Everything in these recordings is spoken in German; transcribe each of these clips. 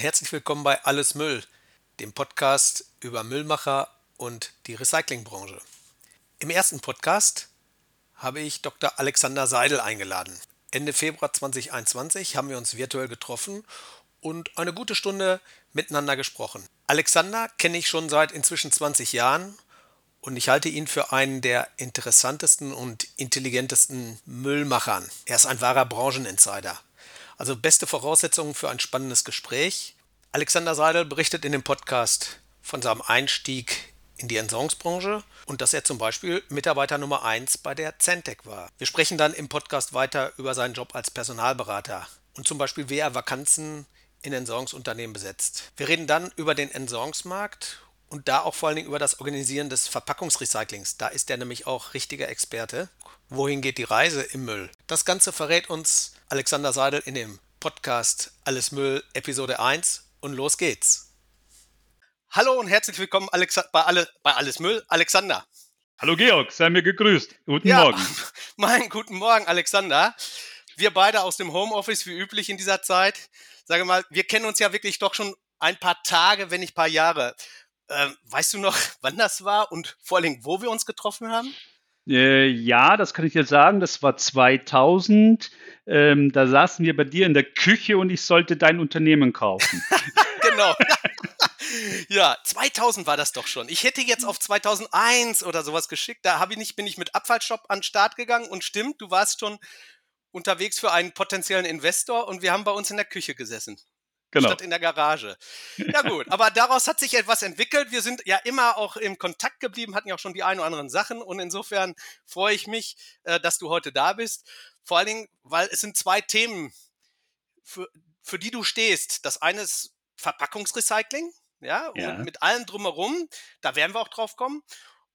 und herzlich willkommen bei Alles Müll, dem Podcast über Müllmacher und die Recyclingbranche. Im ersten Podcast habe ich Dr. Alexander Seidel eingeladen. Ende Februar 2021 haben wir uns virtuell getroffen und eine gute Stunde miteinander gesprochen. Alexander kenne ich schon seit inzwischen 20 Jahren und ich halte ihn für einen der interessantesten und intelligentesten Müllmachern. Er ist ein wahrer Brancheninsider. Also beste Voraussetzungen für ein spannendes Gespräch. Alexander Seidel berichtet in dem Podcast von seinem Einstieg in die Entsorgungsbranche und dass er zum Beispiel Mitarbeiter Nummer 1 bei der Centec war. Wir sprechen dann im Podcast weiter über seinen Job als Personalberater und zum Beispiel, wie er Vakanzen in Entsorgungsunternehmen besetzt. Wir reden dann über den Entsorgungsmarkt und da auch vor allen Dingen über das Organisieren des Verpackungsrecyclings. Da ist er nämlich auch richtiger Experte. Wohin geht die Reise im Müll? Das Ganze verrät uns Alexander Seidel in dem Podcast Alles Müll Episode 1 und los geht's. Hallo und herzlich willkommen Alexa bei, alle, bei Alles Müll, Alexander. Hallo Georg, sei mir gegrüßt. Guten ja, Morgen. Mein guten Morgen, Alexander. Wir beide aus dem Homeoffice, wie üblich in dieser Zeit. Sage mal, wir kennen uns ja wirklich doch schon ein paar Tage, wenn nicht ein paar Jahre. Ähm, weißt du noch, wann das war und vor allem, wo wir uns getroffen haben? Äh, ja, das kann ich dir sagen. Das war 2000. Ähm, da saßen wir bei dir in der Küche und ich sollte dein Unternehmen kaufen. genau. ja, 2000 war das doch schon. Ich hätte jetzt auf 2001 oder sowas geschickt. Da ich nicht, bin ich mit Abfallshop an den Start gegangen und stimmt, du warst schon unterwegs für einen potenziellen Investor und wir haben bei uns in der Küche gesessen genau. statt in der Garage. Ja gut, aber daraus hat sich etwas entwickelt. Wir sind ja immer auch im Kontakt geblieben, hatten ja auch schon die ein oder anderen Sachen und insofern freue ich mich, äh, dass du heute da bist. Vor allen Dingen, weil es sind zwei Themen, für, für die du stehst. Das eine ist Verpackungsrecycling, ja, ja. Und mit allem drumherum, da werden wir auch drauf kommen.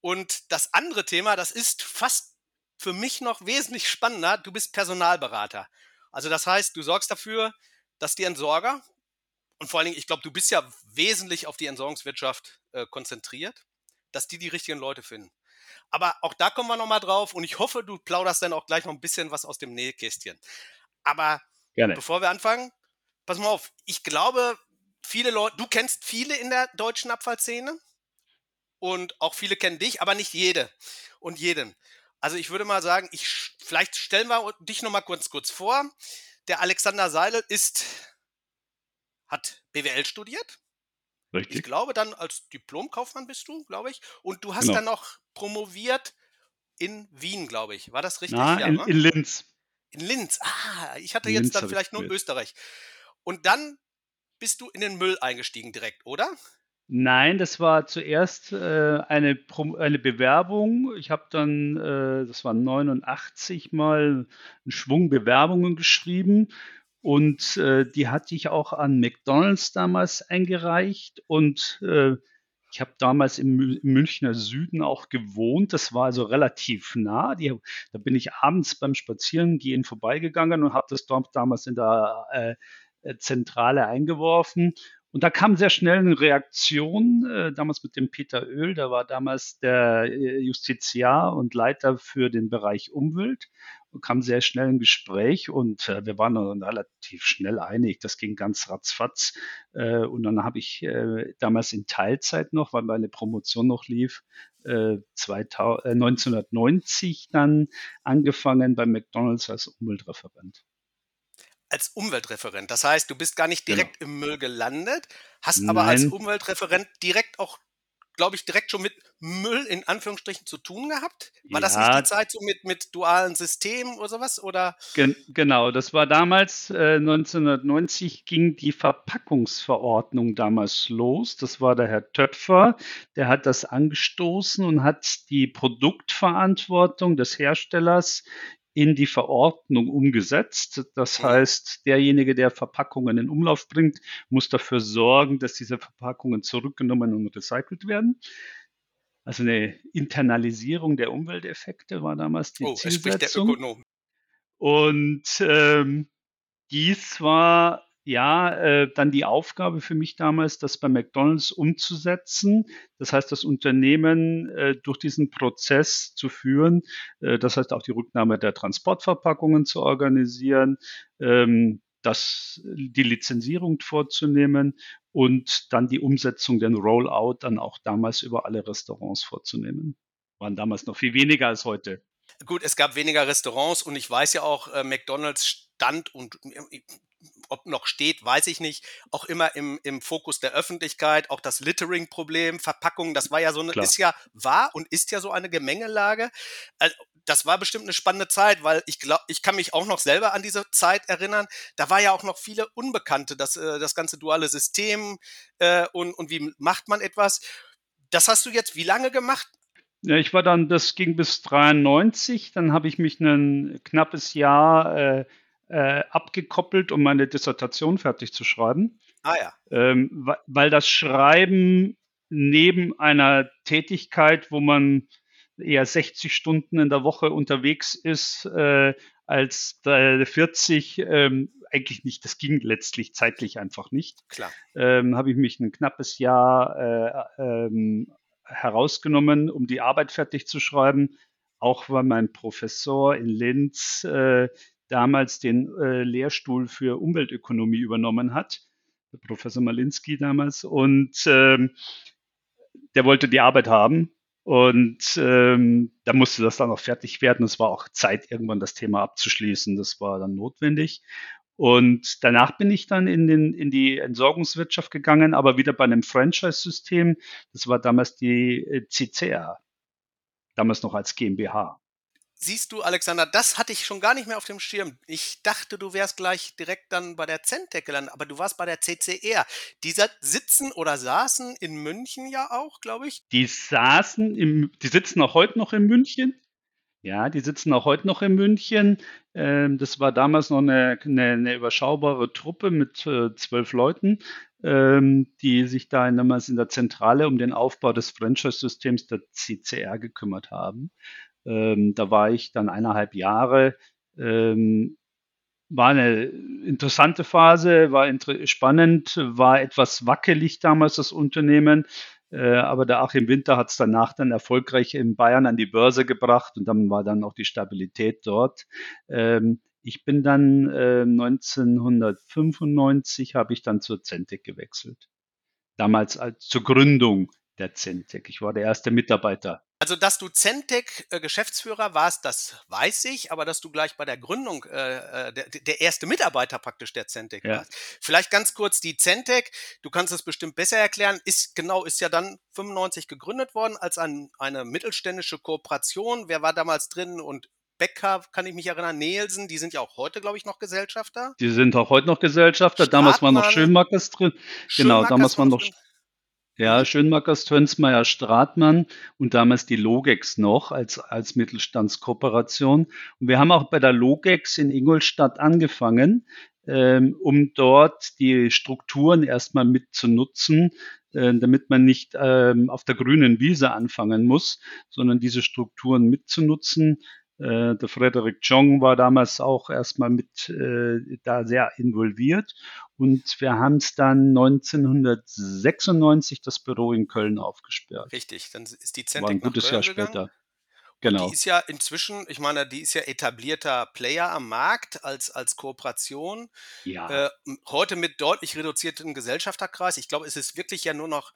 Und das andere Thema, das ist fast für mich noch wesentlich spannender. Du bist Personalberater. Also das heißt, du sorgst dafür, dass die Entsorger, und vor allen Dingen, ich glaube, du bist ja wesentlich auf die Entsorgungswirtschaft äh, konzentriert, dass die die richtigen Leute finden. Aber auch da kommen wir nochmal drauf und ich hoffe, du plauderst dann auch gleich noch ein bisschen was aus dem Nähkästchen. Aber Gerne. bevor wir anfangen, pass mal auf, ich glaube, viele Leute, du kennst viele in der deutschen Abfallszene und auch viele kennen dich, aber nicht jede und jeden. Also ich würde mal sagen, ich, vielleicht stellen wir dich nochmal kurz, kurz vor. Der Alexander Seidel ist hat BWL studiert. Richtig. Ich glaube, dann als Diplomkaufmann bist du, glaube ich. Und du hast genau. dann noch promoviert in Wien, glaube ich. War das richtig? Na, ja, in, ne? in, Linz. In Linz. Ah, ich hatte in jetzt Linz dann vielleicht nur Österreich. Und dann bist du in den Müll eingestiegen direkt, oder? Nein, das war zuerst äh, eine, eine Bewerbung. Ich habe dann, äh, das waren 89 mal, einen Schwung Bewerbungen geschrieben und äh, die hatte ich auch an McDonald's damals eingereicht. Und äh, ich habe damals im, im, Münchner Süden auch gewohnt. Das war also relativ nah. Die, da bin ich abends beim Spazierengehen vorbeigegangen und habe das dort damals in der äh, Zentrale eingeworfen. Und da kam sehr schnell eine Reaktion, äh, damals mit dem Peter Öl, der war damals der äh, Justiziar und Leiter für den Bereich Umwelt kam sehr schnell ein Gespräch und äh, wir waren dann relativ schnell einig. Das ging ganz ratzfatz. Äh, und dann habe ich äh, damals in Teilzeit noch, weil meine Promotion noch lief, 2000, äh, 1990 äh, dann angefangen bei McDonald's als Umweltreferent. Als Umweltreferent. Das heißt, du bist gar nicht genau. direkt genau. im Müll gelandet, hast Nein. aber als Umweltreferent direkt auch glaube ich, direkt schon mit Müll in Anführungsstrichen zu tun gehabt? War ja. das nicht die Zeit so mit, mit dualen Systemen oder sowas? Oder? Gen genau, das war damals, äh, 1990 ging die Verpackungsverordnung damals los. Das war der Herr Töpfer, der hat das angestoßen und hat die Produktverantwortung des Herstellers in die Verordnung umgesetzt. Das heißt, derjenige, der Verpackungen in Umlauf bringt, muss dafür sorgen, dass diese Verpackungen zurückgenommen und recycelt werden. Also eine Internalisierung der Umwelteffekte war damals die oh, Zielsetzung. Und ähm, dies war ja, äh, dann die Aufgabe für mich damals, das bei McDonald's umzusetzen. Das heißt, das Unternehmen äh, durch diesen Prozess zu führen. Äh, das heißt, auch die Rücknahme der Transportverpackungen zu organisieren. Ähm, das, die Lizenzierung vorzunehmen und dann die Umsetzung, den Rollout dann auch damals über alle Restaurants vorzunehmen. Waren damals noch viel weniger als heute. Gut, es gab weniger Restaurants und ich weiß ja auch, äh, McDonald's stand und äh, ob noch steht, weiß ich nicht, auch immer im, im Fokus der Öffentlichkeit, auch das Littering-Problem, Verpackung, das war ja so eine, Klar. ist ja, war und ist ja so eine Gemengelage. Also, das war bestimmt eine spannende Zeit, weil ich glaube, ich kann mich auch noch selber an diese Zeit erinnern. Da war ja auch noch viele Unbekannte, das, äh, das ganze duale System äh, und, und wie macht man etwas. Das hast du jetzt wie lange gemacht? Ja, ich war dann, das ging bis 93, dann habe ich mich ein knappes Jahr äh, äh, abgekoppelt, um meine Dissertation fertig zu schreiben. Ah ja. Ähm, weil das Schreiben neben einer Tätigkeit, wo man eher 60 Stunden in der Woche unterwegs ist, äh, als äh, 40 ähm, eigentlich nicht. Das ging letztlich zeitlich einfach nicht. Klar. Ähm, Habe ich mich ein knappes Jahr äh, ähm, herausgenommen, um die Arbeit fertig zu schreiben. Auch weil mein Professor in Linz äh, damals den äh, Lehrstuhl für Umweltökonomie übernommen hat, Professor Malinski damals, und ähm, der wollte die Arbeit haben. Und ähm, da musste das dann auch fertig werden. Es war auch Zeit, irgendwann das Thema abzuschließen. Das war dann notwendig. Und danach bin ich dann in, den, in die Entsorgungswirtschaft gegangen, aber wieder bei einem Franchise-System. Das war damals die äh, CCR, damals noch als GmbH. Siehst du, Alexander, das hatte ich schon gar nicht mehr auf dem Schirm. Ich dachte, du wärst gleich direkt dann bei der Centec gelandet, aber du warst bei der CCR. Die sitzen oder saßen in München ja auch, glaube ich. Die saßen im, die sitzen auch heute noch in München. Ja, die sitzen auch heute noch in München. Ähm, das war damals noch eine, eine, eine überschaubare Truppe mit äh, zwölf Leuten, ähm, die sich da damals in der Zentrale um den Aufbau des Franchise-Systems der CCR gekümmert haben. Ähm, da war ich dann eineinhalb Jahre. Ähm, war eine interessante Phase, war inter spannend, war etwas wackelig damals das Unternehmen. Äh, aber der Achim Winter hat es danach dann erfolgreich in Bayern an die Börse gebracht und dann war dann auch die Stabilität dort. Ähm, ich bin dann äh, 1995 habe ich dann zur Centec gewechselt. Damals als zur Gründung der Centec. Ich war der erste Mitarbeiter. Also, dass du Centec äh, Geschäftsführer warst, das weiß ich, aber dass du gleich bei der Gründung äh, äh der, der erste Mitarbeiter praktisch der Centec ja. warst. Vielleicht ganz kurz die Centec, du kannst es bestimmt besser erklären, ist genau, ist ja dann 95 gegründet worden als ein, eine mittelständische Kooperation. Wer war damals drin und Becker, kann ich mich erinnern, Nielsen, die sind ja auch heute, glaube ich, noch Gesellschafter. Die sind auch heute noch Gesellschafter. Damals war noch Schönmackers drin. Genau, damals war noch drin. Ja, Schönmackers, Tönsmeier, Stratmann und damals die Logex noch als, als Mittelstandskooperation. Und wir haben auch bei der Logex in Ingolstadt angefangen, ähm, um dort die Strukturen erstmal mitzunutzen, äh, damit man nicht ähm, auf der grünen Wiese anfangen muss, sondern diese Strukturen mitzunutzen. Äh, der Frederick Jong war damals auch erstmal mit äh, da sehr involviert und wir haben es dann 1996 das Büro in Köln aufgesperrt. Richtig, dann ist die Zentec War ein gutes Jahr gegangen. später. Genau. Die ist ja inzwischen, ich meine, die ist ja etablierter Player am Markt als, als Kooperation. Ja. Äh, heute mit deutlich reduziertem Gesellschafterkreis. Ich glaube, es ist wirklich ja nur noch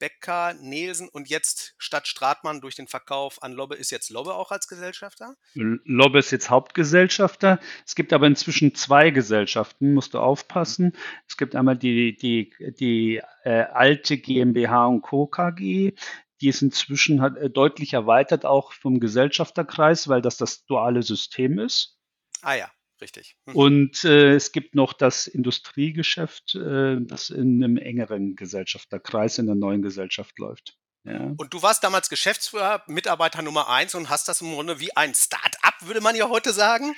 Becker, Nielsen und jetzt statt Stratmann durch den Verkauf an Lobbe ist jetzt Lobbe auch als Gesellschafter? Lobbe ist jetzt Hauptgesellschafter. Es gibt aber inzwischen zwei Gesellschaften, musst du aufpassen. Es gibt einmal die, die, die äh, alte GmbH und Co. KG. Die ist inzwischen hat, äh, deutlich erweitert auch vom Gesellschafterkreis, weil das das duale System ist. Ah ja. Richtig. Mhm. Und äh, es gibt noch das Industriegeschäft, äh, das in einem engeren Gesellschafterkreis in der neuen Gesellschaft läuft. Ja. Und du warst damals Geschäftsführer, Mitarbeiter Nummer eins und hast das im Grunde wie ein Start-up, würde man ja heute sagen.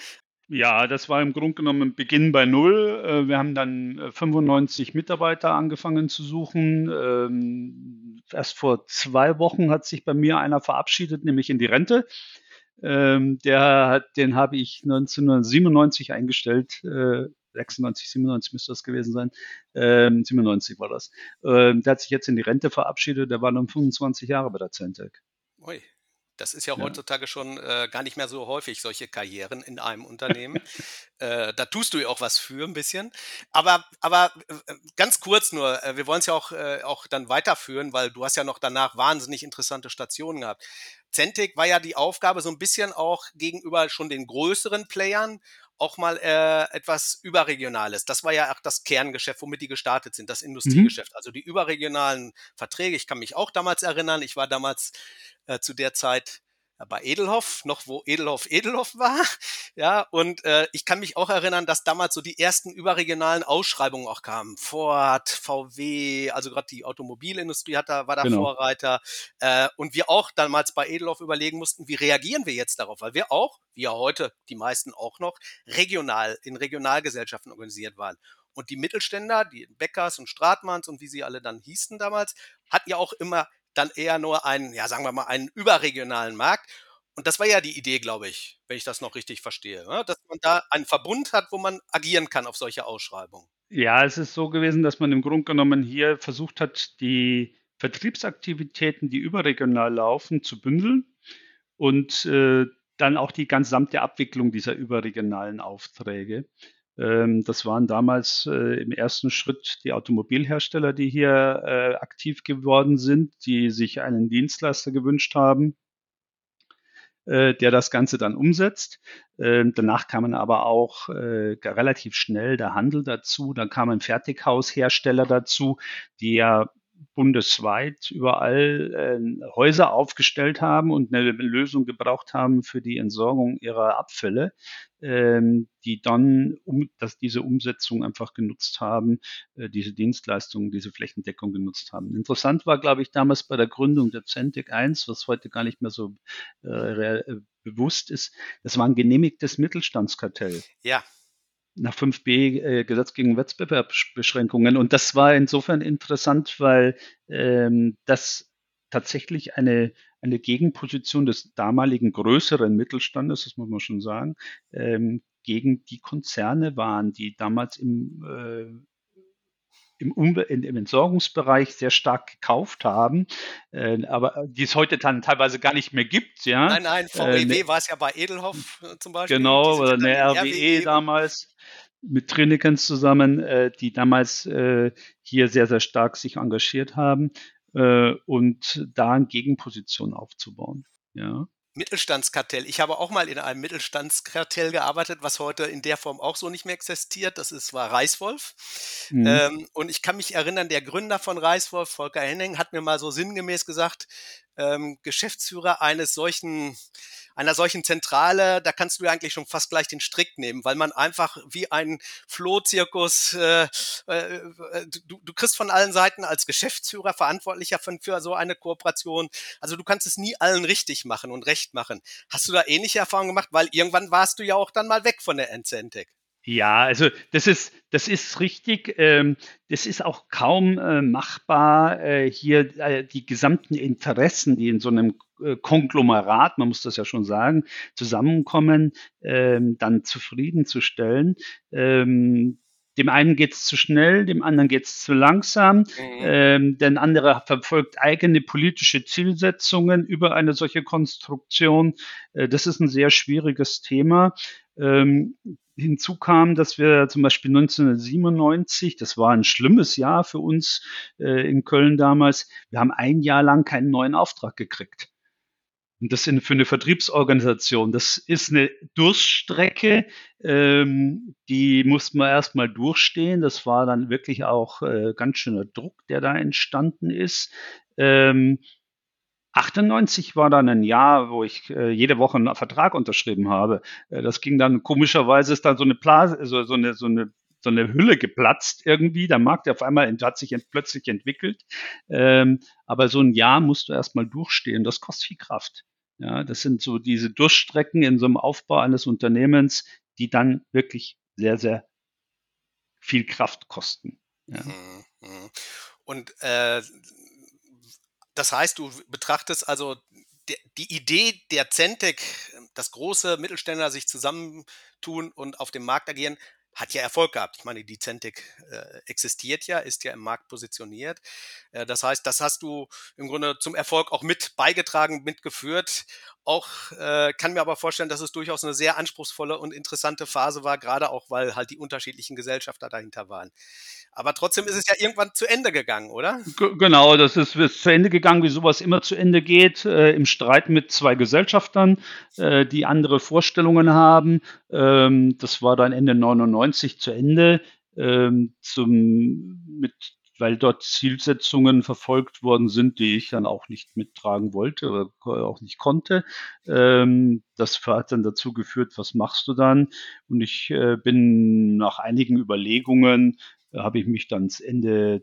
Ja, das war im Grunde genommen Beginn bei Null. Äh, wir haben dann 95 äh, Mitarbeiter angefangen zu suchen. Ähm, erst vor zwei Wochen hat sich bei mir einer verabschiedet, nämlich in die Rente. Ähm, der hat, den habe ich 1997 eingestellt. Äh, 96, 97 müsste das gewesen sein. Ähm, 97 war das. Ähm, der hat sich jetzt in die Rente verabschiedet. Der war dann 25 Jahre bei der Centec. Ui. Das ist ja Ja. heutzutage schon äh, gar nicht mehr so häufig, solche Karrieren in einem Unternehmen. äh, da tust du ja auch was für ein bisschen. Aber, aber äh, ganz kurz nur, äh, wir wollen es ja auch, äh, auch dann weiterführen, weil du hast ja noch danach wahnsinnig interessante Stationen gehabt. Zentic war ja die Aufgabe so ein bisschen auch gegenüber schon den größeren Playern auch mal äh, etwas Überregionales. Das war ja auch das Kerngeschäft, womit die gestartet sind, das Mhm. Industriegeschäft. Also die überregionalen Verträge. Ich kann mich auch damals erinnern, ich war damals äh, zu der Zeit bei Edelhoff, noch wo Edelhoff Edelhoff war. Ja, und äh, ich kann mich auch erinnern, dass damals so die ersten überregionalen Ausschreibungen auch kamen. Ford, VW, also gerade die Automobilindustrie hat da, war da Genau. Vorreiter. Äh, und wir auch damals bei Edelhoff überlegen mussten, wie reagieren wir jetzt darauf? Weil wir auch, wie ja heute die meisten auch noch, regional, in Regionalgesellschaften organisiert waren. Und die Mittelständler, die Beckers und Stratmanns und wie sie alle dann hießen damals, hatten ja auch immer dann eher nur einen, ja, sagen wir mal, einen überregionalen Markt. Und das war ja die Idee, glaube ich, wenn ich das noch richtig verstehe, ne? dass man da einen Verbund hat, wo man agieren kann auf solche Ausschreibungen. Ja, es ist so gewesen, dass man im Grunde genommen hier versucht hat, die Vertriebsaktivitäten, die überregional laufen, zu bündeln und äh, dann auch die gesamte Abwicklung dieser überregionalen Aufträge. Ähm, das waren damals äh, im ersten Schritt die Automobilhersteller, die hier äh, aktiv geworden sind, die sich einen Dienstleister gewünscht haben, äh, der das Ganze dann umsetzt. Ähm, danach kamen aber auch relativ schnell der Handel dazu. Dann kamen Fertighaushersteller dazu, die ja bundesweit überall äh, Häuser aufgestellt haben und eine Lösung gebraucht haben für die Entsorgung ihrer Abfälle, ähm, die dann um, dass diese Umsetzung einfach genutzt haben, äh, diese Dienstleistungen, diese Flächendeckung genutzt haben. Interessant war, glaube ich, damals bei der Gründung der Centec 1, was heute gar nicht mehr so äh, bewusst ist, das war ein genehmigtes Mittelstandskartell Ja, nach 5b äh, Gesetz gegen Wettbewerbsbeschränkungen. Und das war insofern interessant, weil ähm, das tatsächlich eine, eine Gegenposition des damaligen größeren Mittelstandes, das muss man schon sagen, ähm, gegen die Konzerne waren, die damals im, äh, im, Umwelt, im Entsorgungsbereich sehr stark gekauft haben, äh, aber die es heute dann teilweise gar nicht mehr gibt. Ja, nein, nein, äh, VEW war es ja bei Edelhoff äh, zum Beispiel. Genau, oder eine in RWE RWE damals mit Trinikens zusammen, äh, die damals äh, hier sehr, sehr stark sich engagiert haben äh, und da eine Gegenposition aufzubauen. Ja. Mittelstandskartell. Ich habe auch mal in einem Mittelstandskartell gearbeitet, was heute in der Form auch so nicht mehr existiert. Das ist, war Reiswolf. Mhm. Ähm, und ich kann mich erinnern, der Gründer von Reiswolf, Volker Henning, hat mir mal so sinngemäß gesagt, ähm, Geschäftsführer eines solchen einer solchen Zentrale, da kannst du ja eigentlich schon fast gleich den Strick nehmen, weil man einfach wie ein Flohzirkus, äh, äh, du, du kriegst von allen Seiten als Geschäftsführer Verantwortlicher für, für so eine Kooperation, also du kannst es nie allen richtig machen und recht machen. Hast du da ähnliche Erfahrungen gemacht? Weil irgendwann warst du ja auch dann mal weg von der Encentec. Ja, also das ist, das ist richtig. Ähm, das ist auch kaum äh, machbar, äh, hier äh, die gesamten Interessen, die in so einem äh, Konglomerat, man muss das ja schon sagen, zusammenkommen, ähm, dann zufriedenzustellen. Ähm, dem einen geht es zu schnell, dem anderen geht es zu langsam. Mhm. Ähm, der andere verfolgt eigene politische Zielsetzungen über eine solche Konstruktion. Äh, das ist ein sehr schwieriges Thema. Ähm, hinzu kam, dass wir zum Beispiel 1997, das war ein schlimmes Jahr für uns äh, in Köln damals, wir haben ein Jahr lang keinen neuen Auftrag gekriegt. Und das für eine Vertriebsorganisation, das ist eine Durststrecke, ähm, die muss man erstmal durchstehen. Das war dann wirklich auch äh, ganz schöner Druck, der da entstanden ist. Ähm, 98 war dann ein Jahr, wo ich äh, jede Woche einen Vertrag unterschrieben habe. Äh, das ging dann komischerweise ist dann so eine Blase, so, so eine so eine so eine Hülle geplatzt irgendwie. Der Markt auf einmal hat sich ent plötzlich entwickelt. Ähm, aber so ein Jahr musst du erstmal durchstehen. Das kostet viel Kraft. Ja, das sind so diese Durchstrecken in so einem Aufbau eines Unternehmens, die dann wirklich sehr, sehr viel Kraft kosten. Ja. Mhm, mhm. Und äh, das heißt, du betrachtest also die, Idee der Centec, dass große Mittelständler sich zusammentun und auf dem Markt agieren, hat ja Erfolg gehabt. Ich meine, die Centec äh, existiert ja, ist ja im Markt positioniert. Äh, das heißt, das hast du im Grunde zum Erfolg auch mit beigetragen, mitgeführt. Auch, äh, kann mir aber vorstellen, dass es durchaus eine sehr anspruchsvolle und interessante Phase war, gerade auch, weil halt die unterschiedlichen Gesellschafter dahinter waren. Aber trotzdem ist es ja irgendwann zu Ende gegangen, oder? G genau, das ist, ist zu Ende gegangen, wie sowas immer zu Ende geht, äh, im Streit mit zwei Gesellschaftern, äh, die andere Vorstellungen haben. Ähm, das war dann Ende 99 zu Ende. Ähm, zum, mit weil dort Zielsetzungen verfolgt worden sind, die ich dann auch nicht mittragen wollte oder auch nicht konnte. Ähm, das hat dann dazu geführt, was machst du dann? Und ich äh, bin nach einigen Überlegungen habe ich mich dann Ende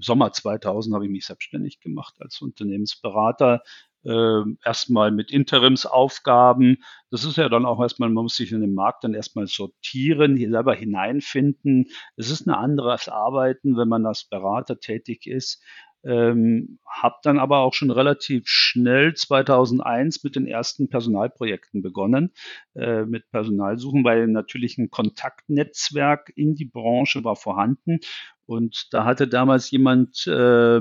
Sommer 2000 habe ich mich selbstständig gemacht als Unternehmensberater. Äh, erstmal mit Interimsaufgaben. Das ist ja dann auch erstmal, man muss sich in den Markt dann erstmal sortieren, hier selber hineinfinden. Es ist ein anderes Arbeiten, wenn man als Berater tätig ist. Ähm, habe dann aber auch schon relativ schnell 2001 mit den ersten Personalprojekten begonnen, äh, mit Personalsuchen, weil natürlich ein Kontaktnetzwerk in die Branche war vorhanden. Und da hatte damals jemand äh,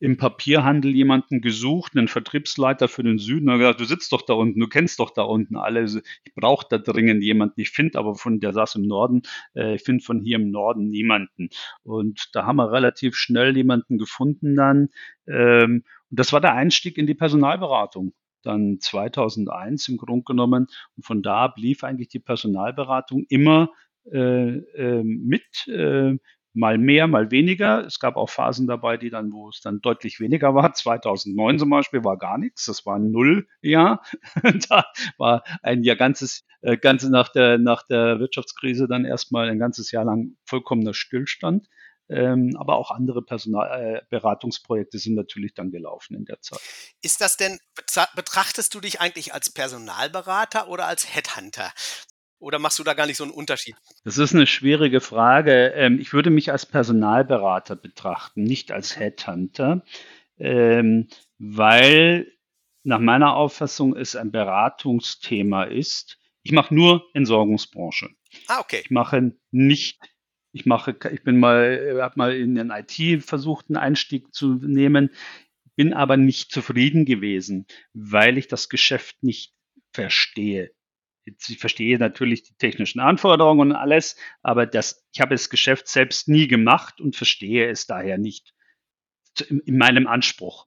im Papierhandel jemanden gesucht, einen Vertriebsleiter für den Süden. Und gesagt, du sitzt doch da unten, du kennst doch da unten alle. Ich brauche da dringend jemanden. Ich finde aber von, der saß im Norden, äh, ich finde von hier im Norden niemanden. Und da haben wir relativ schnell jemanden gefunden dann. Ähm, und das war der Einstieg in die Personalberatung dann 2001 im Grunde genommen. Und von da blieb eigentlich die Personalberatung immer äh, äh, mit, äh, mal mehr, mal weniger. Es gab auch Phasen dabei, die dann, wo es dann deutlich weniger war. 2009 zum Beispiel war gar nichts. Das war ein Nulljahr. da war ein Jahr ganzes, äh, ganze nach der, nach der Wirtschaftskrise dann erstmal ein ganzes Jahr lang vollkommener Stillstand. Ähm, aber auch andere Personalberatungsprojekte äh, sind natürlich dann gelaufen in der Zeit. Ist das denn, betrachtest du dich eigentlich als Personalberater oder als Headhunter? Oder machst du da gar nicht so einen Unterschied? Das ist eine schwierige Frage. Ähm, ich würde mich als Personalberater betrachten, nicht als Headhunter, ähm, weil nach meiner Auffassung es ein Beratungsthema ist. Ich mache nur Entsorgungsbranche. Ah, okay. Ich mache nicht, ich mache, ich bin mal, habe mal in den IT versucht, einen Einstieg zu nehmen, bin aber nicht zufrieden gewesen, weil ich das Geschäft nicht verstehe. Ich verstehe natürlich die technischen Anforderungen und alles, aber das, ich habe das Geschäft selbst nie gemacht und verstehe es daher nicht in, in meinem Anspruch.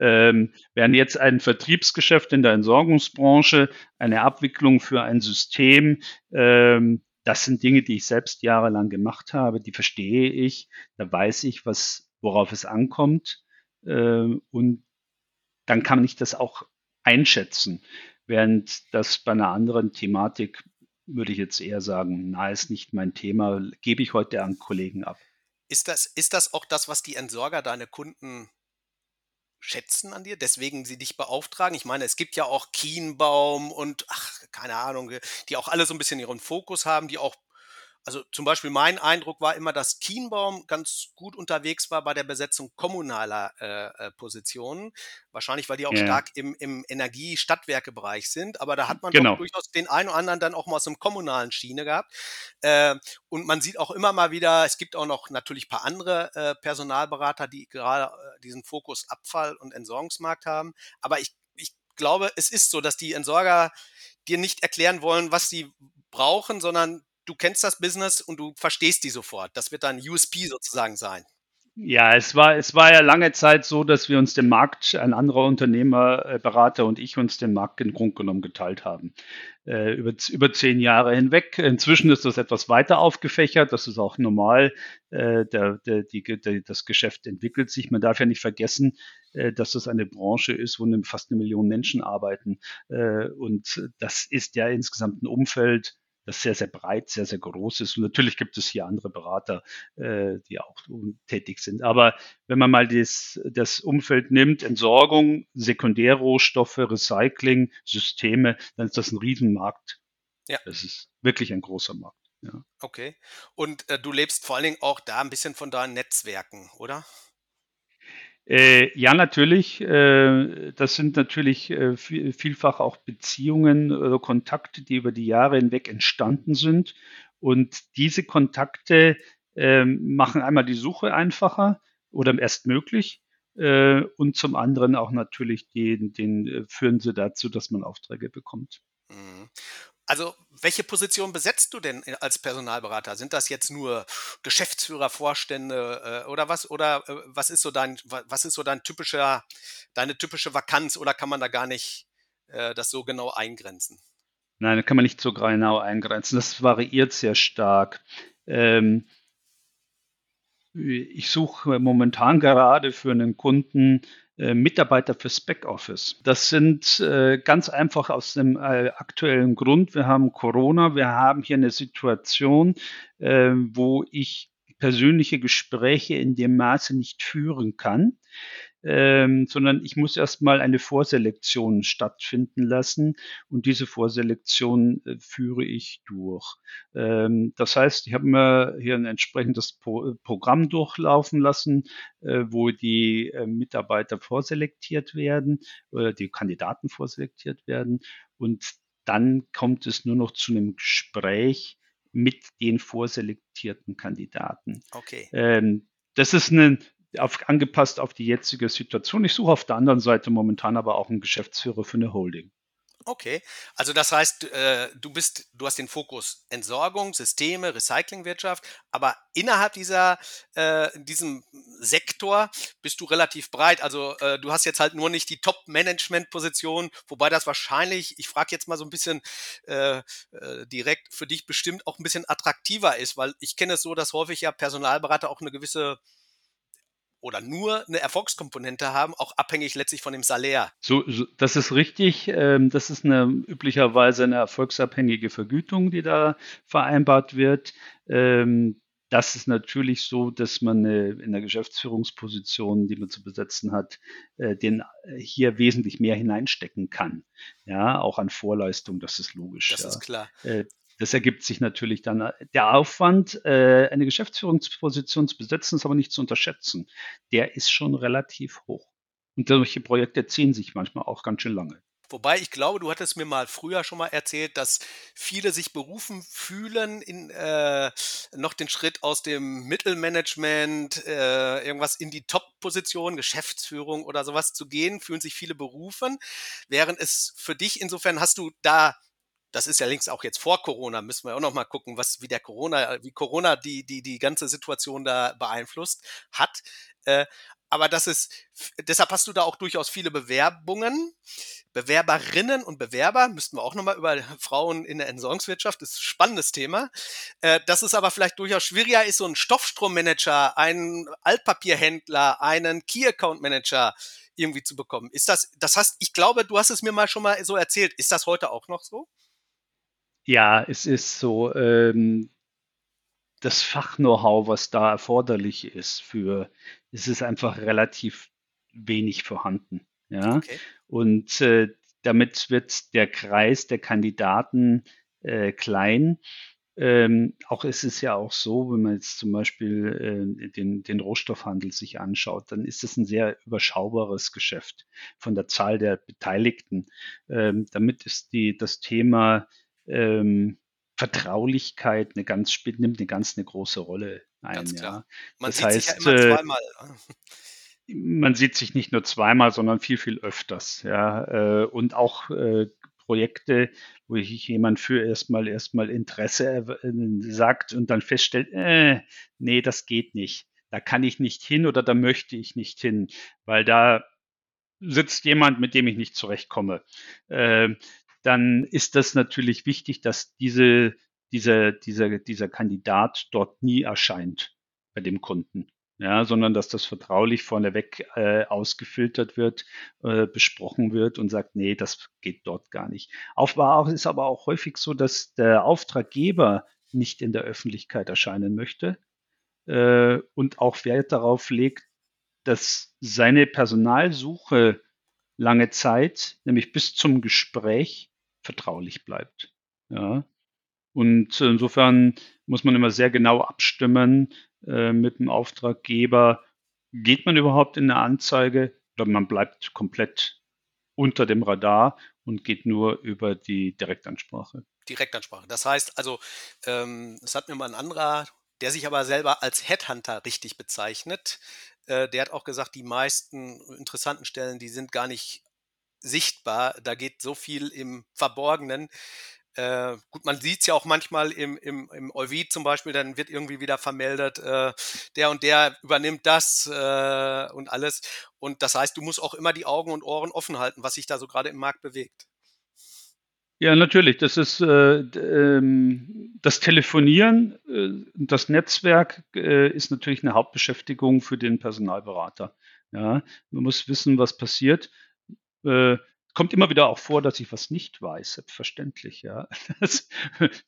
Ähm, während jetzt ein Vertriebsgeschäft in der Entsorgungsbranche, eine Abwicklung für ein System, ähm, das sind Dinge, die ich selbst jahrelang gemacht habe, die verstehe ich, da weiß ich, was, worauf es ankommt ähm, und dann kann ich das auch einschätzen. Während das bei einer anderen Thematik, würde ich jetzt eher sagen, na, ist nicht mein Thema, gebe ich heute an Kollegen ab. Ist das, ist das auch das, was die Entsorger, deine Kunden schätzen an dir, deswegen sie dich beauftragen? Ich meine, es gibt ja auch Kienbaum und, ach, keine Ahnung, die auch alle so ein bisschen ihren Fokus haben, die auch also zum Beispiel mein Eindruck war immer, dass Kienbaum ganz gut unterwegs war bei der Besetzung kommunaler äh, äh Positionen. Wahrscheinlich, weil die auch ja. stark im, im Energie-Stadtwerkebereich sind. Aber da hat man genau. durchaus den einen oder anderen dann auch mal aus dem kommunalen Schiene gehabt. Äh, und man sieht auch immer mal wieder, es gibt auch noch natürlich paar andere äh, Personalberater, die gerade äh, diesen Fokus Abfall- und Entsorgungsmarkt haben. Aber ich, ich glaube, es ist so, dass die Entsorger dir nicht erklären wollen, was sie brauchen, sondern du kennst das Business und du verstehst die sofort. Das wird dann USP sozusagen sein. Ja, es war, es war ja lange Zeit so, dass wir uns den Markt, ein anderer Unternehmerberater und ich uns den Markt in Grund genommen geteilt haben. Äh, über, über zehn Jahre hinweg. Inzwischen ist das etwas weiter aufgefächert. Das ist auch normal. Äh, der, der, die, der, das Geschäft entwickelt sich. Man darf ja nicht vergessen, äh, dass das eine Branche ist, wo fast eine Million Menschen arbeiten. Äh, und das ist ja insgesamt ein Umfeld, das sehr, sehr breit, sehr, sehr groß ist. Und natürlich gibt es hier andere Berater, äh, die auch tätig sind. Aber wenn man mal das, das Umfeld nimmt, Entsorgung, Sekundärrohstoffe, Recycling, Systeme, dann ist das ein Riesenmarkt. Ja. Das ist wirklich ein großer Markt. Ja. Okay. Und äh, du lebst vor allen Dingen auch da ein bisschen von deinen Netzwerken, oder? Äh, ja, natürlich. Äh, das sind natürlich äh, vielfach auch Beziehungen oder Kontakte, die über die Jahre hinweg entstanden sind. Und diese Kontakte ähm, machen einmal die Suche einfacher oder erst möglich. Äh, und zum anderen auch natürlich den, den äh, führen sie dazu, dass man Aufträge bekommt. Also, welche Position besetzt du denn äh, als Personalberater? Sind das jetzt nur Geschäftsführer, Vorstände äh, oder was? Oder äh, was ist so dein, was ist so dein typischer, deine typische Vakanz oder kann man da gar nicht äh, das so genau eingrenzen? Nein, da kann man nicht so genau eingrenzen. Das variiert sehr stark. Ähm, ich suche momentan gerade für einen Kunden Mitarbeiter fürs Backoffice. Das sind äh, ganz einfach aus dem äh, aktuellen Grund. Wir haben Corona, wir haben hier eine Situation, äh, wo ich persönliche Gespräche in dem Maße nicht führen kann ähm, sondern ich muss erstmal eine Vorselektion stattfinden lassen und diese Vorselektion äh, führe ich durch. Ähm, das heißt, ich habe mir hier ein entsprechendes Pro Programm durchlaufen lassen, äh, wo die äh, Mitarbeiter vorselektiert werden oder die Kandidaten vorselektiert werden und dann kommt es nur noch zu einem Gespräch mit den vorselektierten Kandidaten. Okay. Ähm, das ist eine, auf, angepasst auf die jetzige Situation. Ich suche auf der anderen Seite momentan aber auch einen Geschäftsführer für eine Holding. Okay, also das heißt, äh, du bist, du hast den Fokus Entsorgung, Systeme, Recyclingwirtschaft, aber innerhalb dieser, äh, diesem Sektor bist du relativ breit. Also äh, du hast jetzt halt nur nicht die Top-Management-Position, wobei das wahrscheinlich, ich frage jetzt mal so ein bisschen äh, äh, direkt für dich bestimmt auch ein bisschen attraktiver ist, weil ich kenne es so, dass häufig ja Personalberater auch eine gewisse oder nur eine Erfolgskomponente haben, auch abhängig letztlich von dem Salär. So, so das ist richtig. Ähm, das ist eine üblicherweise eine erfolgsabhängige Vergütung, die da vereinbart wird. Ähm, das ist natürlich so, dass man in der Geschäftsführungsposition, die man zu besetzen hat, äh, den äh, hier wesentlich mehr hineinstecken kann. Ja, auch an Vorleistung, das ist logisch. Das ja. ist klar. Das ergibt sich natürlich dann. Äh, der Aufwand, äh, eine Geschäftsführungsposition zu besetzen, ist aber nicht zu unterschätzen. Der ist schon relativ hoch. Und solche Projekte ziehen sich manchmal auch ganz schön lange. Wobei ich glaube, du hattest mir mal früher schon mal erzählt, dass viele sich berufen fühlen, in, äh, noch den Schritt aus dem Mittelmanagement, äh, irgendwas in die Top-Position, Geschäftsführung oder sowas zu gehen, fühlen sich viele berufen. Während es für dich insofern hast du da das ist ja längst auch jetzt vor Corona, müssen wir auch noch mal gucken, was wie der Corona, wie Corona die die die ganze Situation da beeinflusst hat. Äh, aber das ist deshalb hast du da auch durchaus viele Bewerbungen, Bewerberinnen und Bewerber. Müssten wir auch noch mal über Frauen in der Entsorgungswirtschaft, ist ein spannendes Thema. Äh, dass es aber vielleicht durchaus schwieriger ist, so einen Stoffstrommanager, einen Altpapierhändler, einen Key Account Manager irgendwie zu bekommen. Ist das, das heißt, ich glaube, du hast es mir mal schon mal so erzählt. Ist das heute auch noch so? Ja, es ist so, ähm, das Fach-Know-how, was da erforderlich ist für, es ist einfach relativ wenig vorhanden. Ja, Okay. und äh, damit wird der Kreis der Kandidaten äh, klein. Ähm, auch es ist ja auch so, wenn man jetzt zum Beispiel äh, den, den Rohstoffhandel sich anschaut, dann ist es ein sehr überschaubares Geschäft von der Zahl der Beteiligten. Ähm, damit ist die, das Thema ähm, Vertraulichkeit eine ganz nimmt eine ganz eine große Rolle ein. Ganz klar. Ja. Man das sieht heißt, sich ja immer äh, zweimal. man sieht sich nicht nur zweimal, sondern viel, viel öfters. Ja, äh, und auch äh, Projekte, wo ich jemand für erstmal erstmal Interesse sagt und dann feststellt, äh, nee, das geht nicht. Da kann ich nicht hin oder da möchte ich nicht hin, weil da sitzt jemand, mit dem ich nicht zurechtkomme. Äh, dann ist das natürlich wichtig, dass diese, dieser, dieser, dieser Kandidat dort nie erscheint bei dem Kunden. Ja, sondern dass das vertraulich vorneweg äh, ausgefiltert wird, äh, besprochen wird und sagt, nee, das geht dort gar nicht. Auf ist aber auch häufig so, dass der Auftraggeber nicht in der Öffentlichkeit erscheinen möchte äh, und auch Wert darauf legt, dass seine Personalsuche lange Zeit, nämlich bis zum Gespräch, vertraulich bleibt. Ja. Und insofern muss man immer sehr genau abstimmen äh, mit dem Auftraggeber. Geht man überhaupt in eine Anzeige oder man bleibt komplett unter dem Radar und geht nur über die Direktansprache? Direktansprache. Das heißt also, ähm, hat mir mal ein anderer, der sich aber selber als Headhunter richtig bezeichnet, äh, der hat auch gesagt, die meisten interessanten Stellen, die sind gar nicht sichtbar. Da geht so viel im Verborgenen. Äh, gut, man sieht es ja auch manchmal im, im, im Euvid zum Beispiel, dann wird irgendwie wieder vermeldet, äh, der und der übernimmt das äh, und alles. Und das heißt, du musst auch immer die Augen und Ohren offen halten, was sich da so gerade im Markt bewegt. Ja, natürlich. Das ist äh, ähm, das Telefonieren, äh, das Netzwerk äh, ist natürlich eine Hauptbeschäftigung für den Personalberater. Ja, man muss wissen, was passiert. Äh, kommt immer wieder auch vor, dass ich was nicht weiß, selbstverständlich, ja. Das,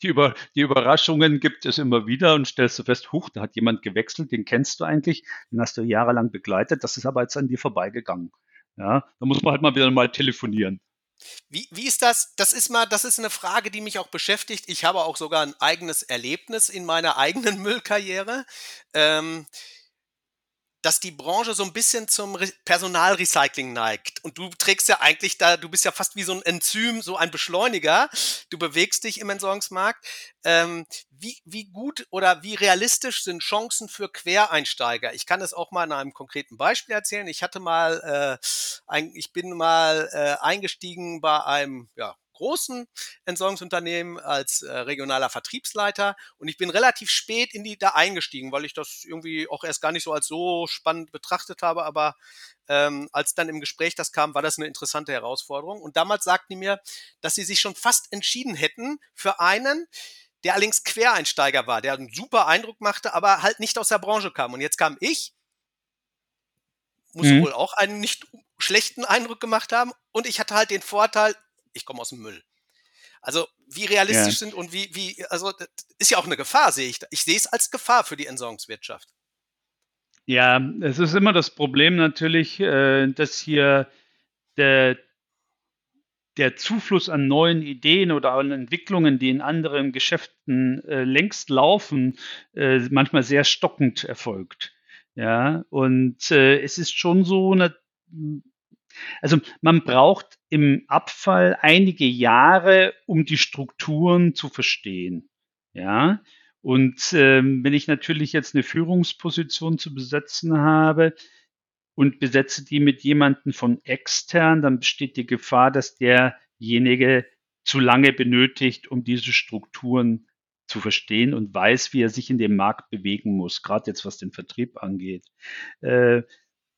die, Über, die Überraschungen gibt es immer wieder und stellst du fest, huch, da hat jemand gewechselt, den kennst du eigentlich, den hast du jahrelang begleitet, das ist aber jetzt an dir vorbeigegangen. Ja, da muss man halt mal wieder mal telefonieren. Wie, wie ist das? Das ist mal, das ist eine Frage, die mich auch beschäftigt. Ich habe auch sogar ein eigenes Erlebnis in meiner eigenen Müllkarriere. Ähm, dass die Branche so ein bisschen zum Re Personalrecycling neigt. Und du trägst ja eigentlich da, du bist ja fast wie so ein Enzym, so ein Beschleuniger. Du bewegst dich im Entsorgungsmarkt. Ähm, wie, wie gut oder wie realistisch sind Chancen für Quereinsteiger? Ich kann es auch mal in einem konkreten Beispiel erzählen. Ich hatte mal, äh, ein, ich bin mal äh, eingestiegen bei einem ja, großen Entsorgungsunternehmen als äh, regionaler Vertriebsleiter und ich bin relativ spät in die da eingestiegen, weil ich das irgendwie auch erst gar nicht so als so spannend betrachtet habe, aber ähm, als dann im Gespräch das kam, war das eine interessante Herausforderung und damals sagten die mir, dass sie sich schon fast entschieden hätten für einen, der allerdings Quereinsteiger war, der einen super Eindruck machte, aber halt nicht aus der Branche kam. Und jetzt kam ich, muss mhm. wohl auch einen nicht schlechten Eindruck gemacht haben. Und ich hatte halt den Vorteil, ich komme aus dem Müll. Also wie realistisch ja. sind und wie, wie, also ist ja auch eine Gefahr, sehe ich. Ich sehe es als Gefahr für die Entsorgungswirtschaft. Ja, es ist immer das Problem natürlich, äh, dass hier der, der Zufluss an neuen Ideen oder an Entwicklungen, die in anderen Geschäften äh, längst laufen, äh, manchmal sehr stockend erfolgt. Ja, und es ist schon so eine, also man braucht im Abfall einige Jahre, um die Strukturen zu verstehen. Ja, und ähm, wenn ich natürlich jetzt eine Führungsposition zu besetzen habe und besetze die mit jemandem von extern, dann besteht die Gefahr, dass derjenige zu lange benötigt, um diese Strukturen zu verstehen und weiß, wie er sich in dem Markt bewegen muss, gerade jetzt was den Vertrieb angeht. Äh,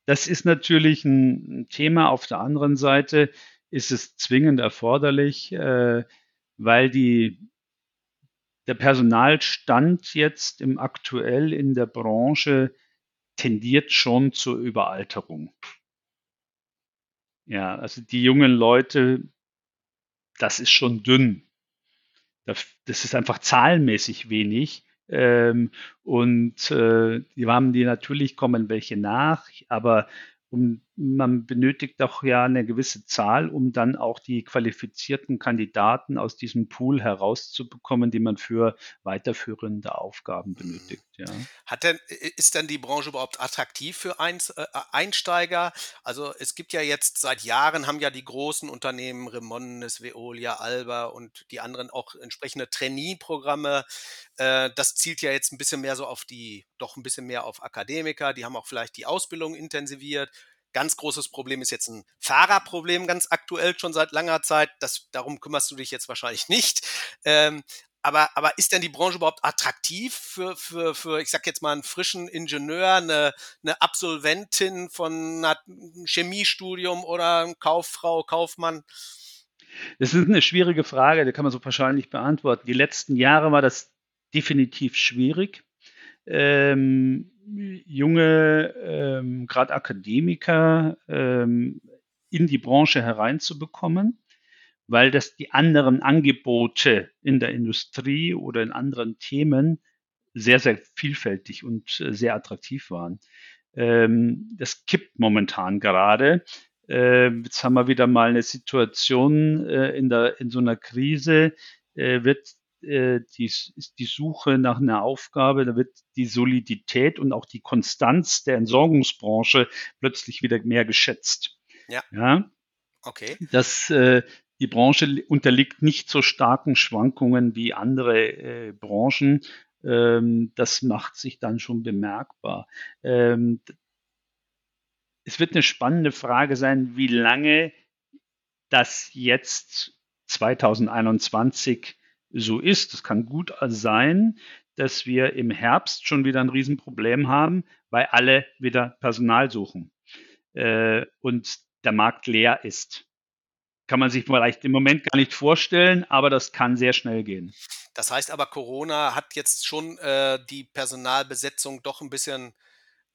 das ist natürlich ein Thema. Auf der anderen Seite ist es zwingend erforderlich, äh, weil die, der Personalstand jetzt im aktuell in der Branche tendiert schon zur Überalterung. Ja, also die jungen Leute, das ist schon dünn. Das ist einfach zahlenmäßig wenig. Ähm, und äh, die haben die natürlich kommen welche nach, aber um, man benötigt doch ja eine gewisse Zahl, um dann auch die qualifizierten Kandidaten aus diesem Pool herauszubekommen, die man für weiterführende Aufgaben benötigt. Ja. Hat denn, ist denn die Branche überhaupt attraktiv für äh, Einsteiger? Also es gibt ja jetzt seit Jahren haben ja die großen Unternehmen Remonnes, Veolia, Alba und die anderen auch entsprechende Trainee-Programme. Äh, das zielt ja jetzt ein bisschen mehr so auf die, doch ein bisschen mehr auf Akademiker. Die haben auch vielleicht die Ausbildung intensiviert. Ganz großes Problem ist jetzt ein Fahrerproblem, ganz aktuell schon seit langer Zeit. Das, darum kümmerst du dich jetzt wahrscheinlich nicht. Ähm, aber, aber ist denn die Branche überhaupt attraktiv für, für, für ich sag jetzt mal, einen frischen Ingenieur, eine, eine Absolventin von einem Chemiestudium oder Kauffrau, Kaufmann? Das ist eine schwierige Frage, die kann man so pauschal nicht beantworten. Die letzten Jahre war das definitiv schwierig. Ähm, junge, ähm, gerade Akademiker ähm, in die Branche hereinzubekommen, weil das die anderen Angebote in der Industrie oder in anderen Themen sehr, sehr vielfältig und äh, sehr attraktiv waren. Ähm, das kippt momentan gerade. Äh, jetzt haben wir wieder mal eine Situation äh, in, der, in so einer Krise, äh, wird äh, die, ist die Suche nach einer Aufgabe, da wird die Solidität und auch die Konstanz der Entsorgungsbranche plötzlich wieder mehr geschätzt. Ja. ja? Okay. Das, äh, die Branche unterliegt nicht so starken Schwankungen wie andere äh, Branchen. Ähm, das macht sich dann schon bemerkbar. Ähm, es wird eine spannende Frage sein, wie lange das jetzt 2021 so ist. Es kann gut sein, dass wir im Herbst schon wieder ein Riesenproblem haben, weil alle wieder Personal suchen äh, und der Markt leer ist. Kann man sich vielleicht im Moment gar nicht vorstellen, aber das kann sehr schnell gehen. Das heißt aber, Corona hat jetzt schon äh, die Personalbesetzung doch ein bisschen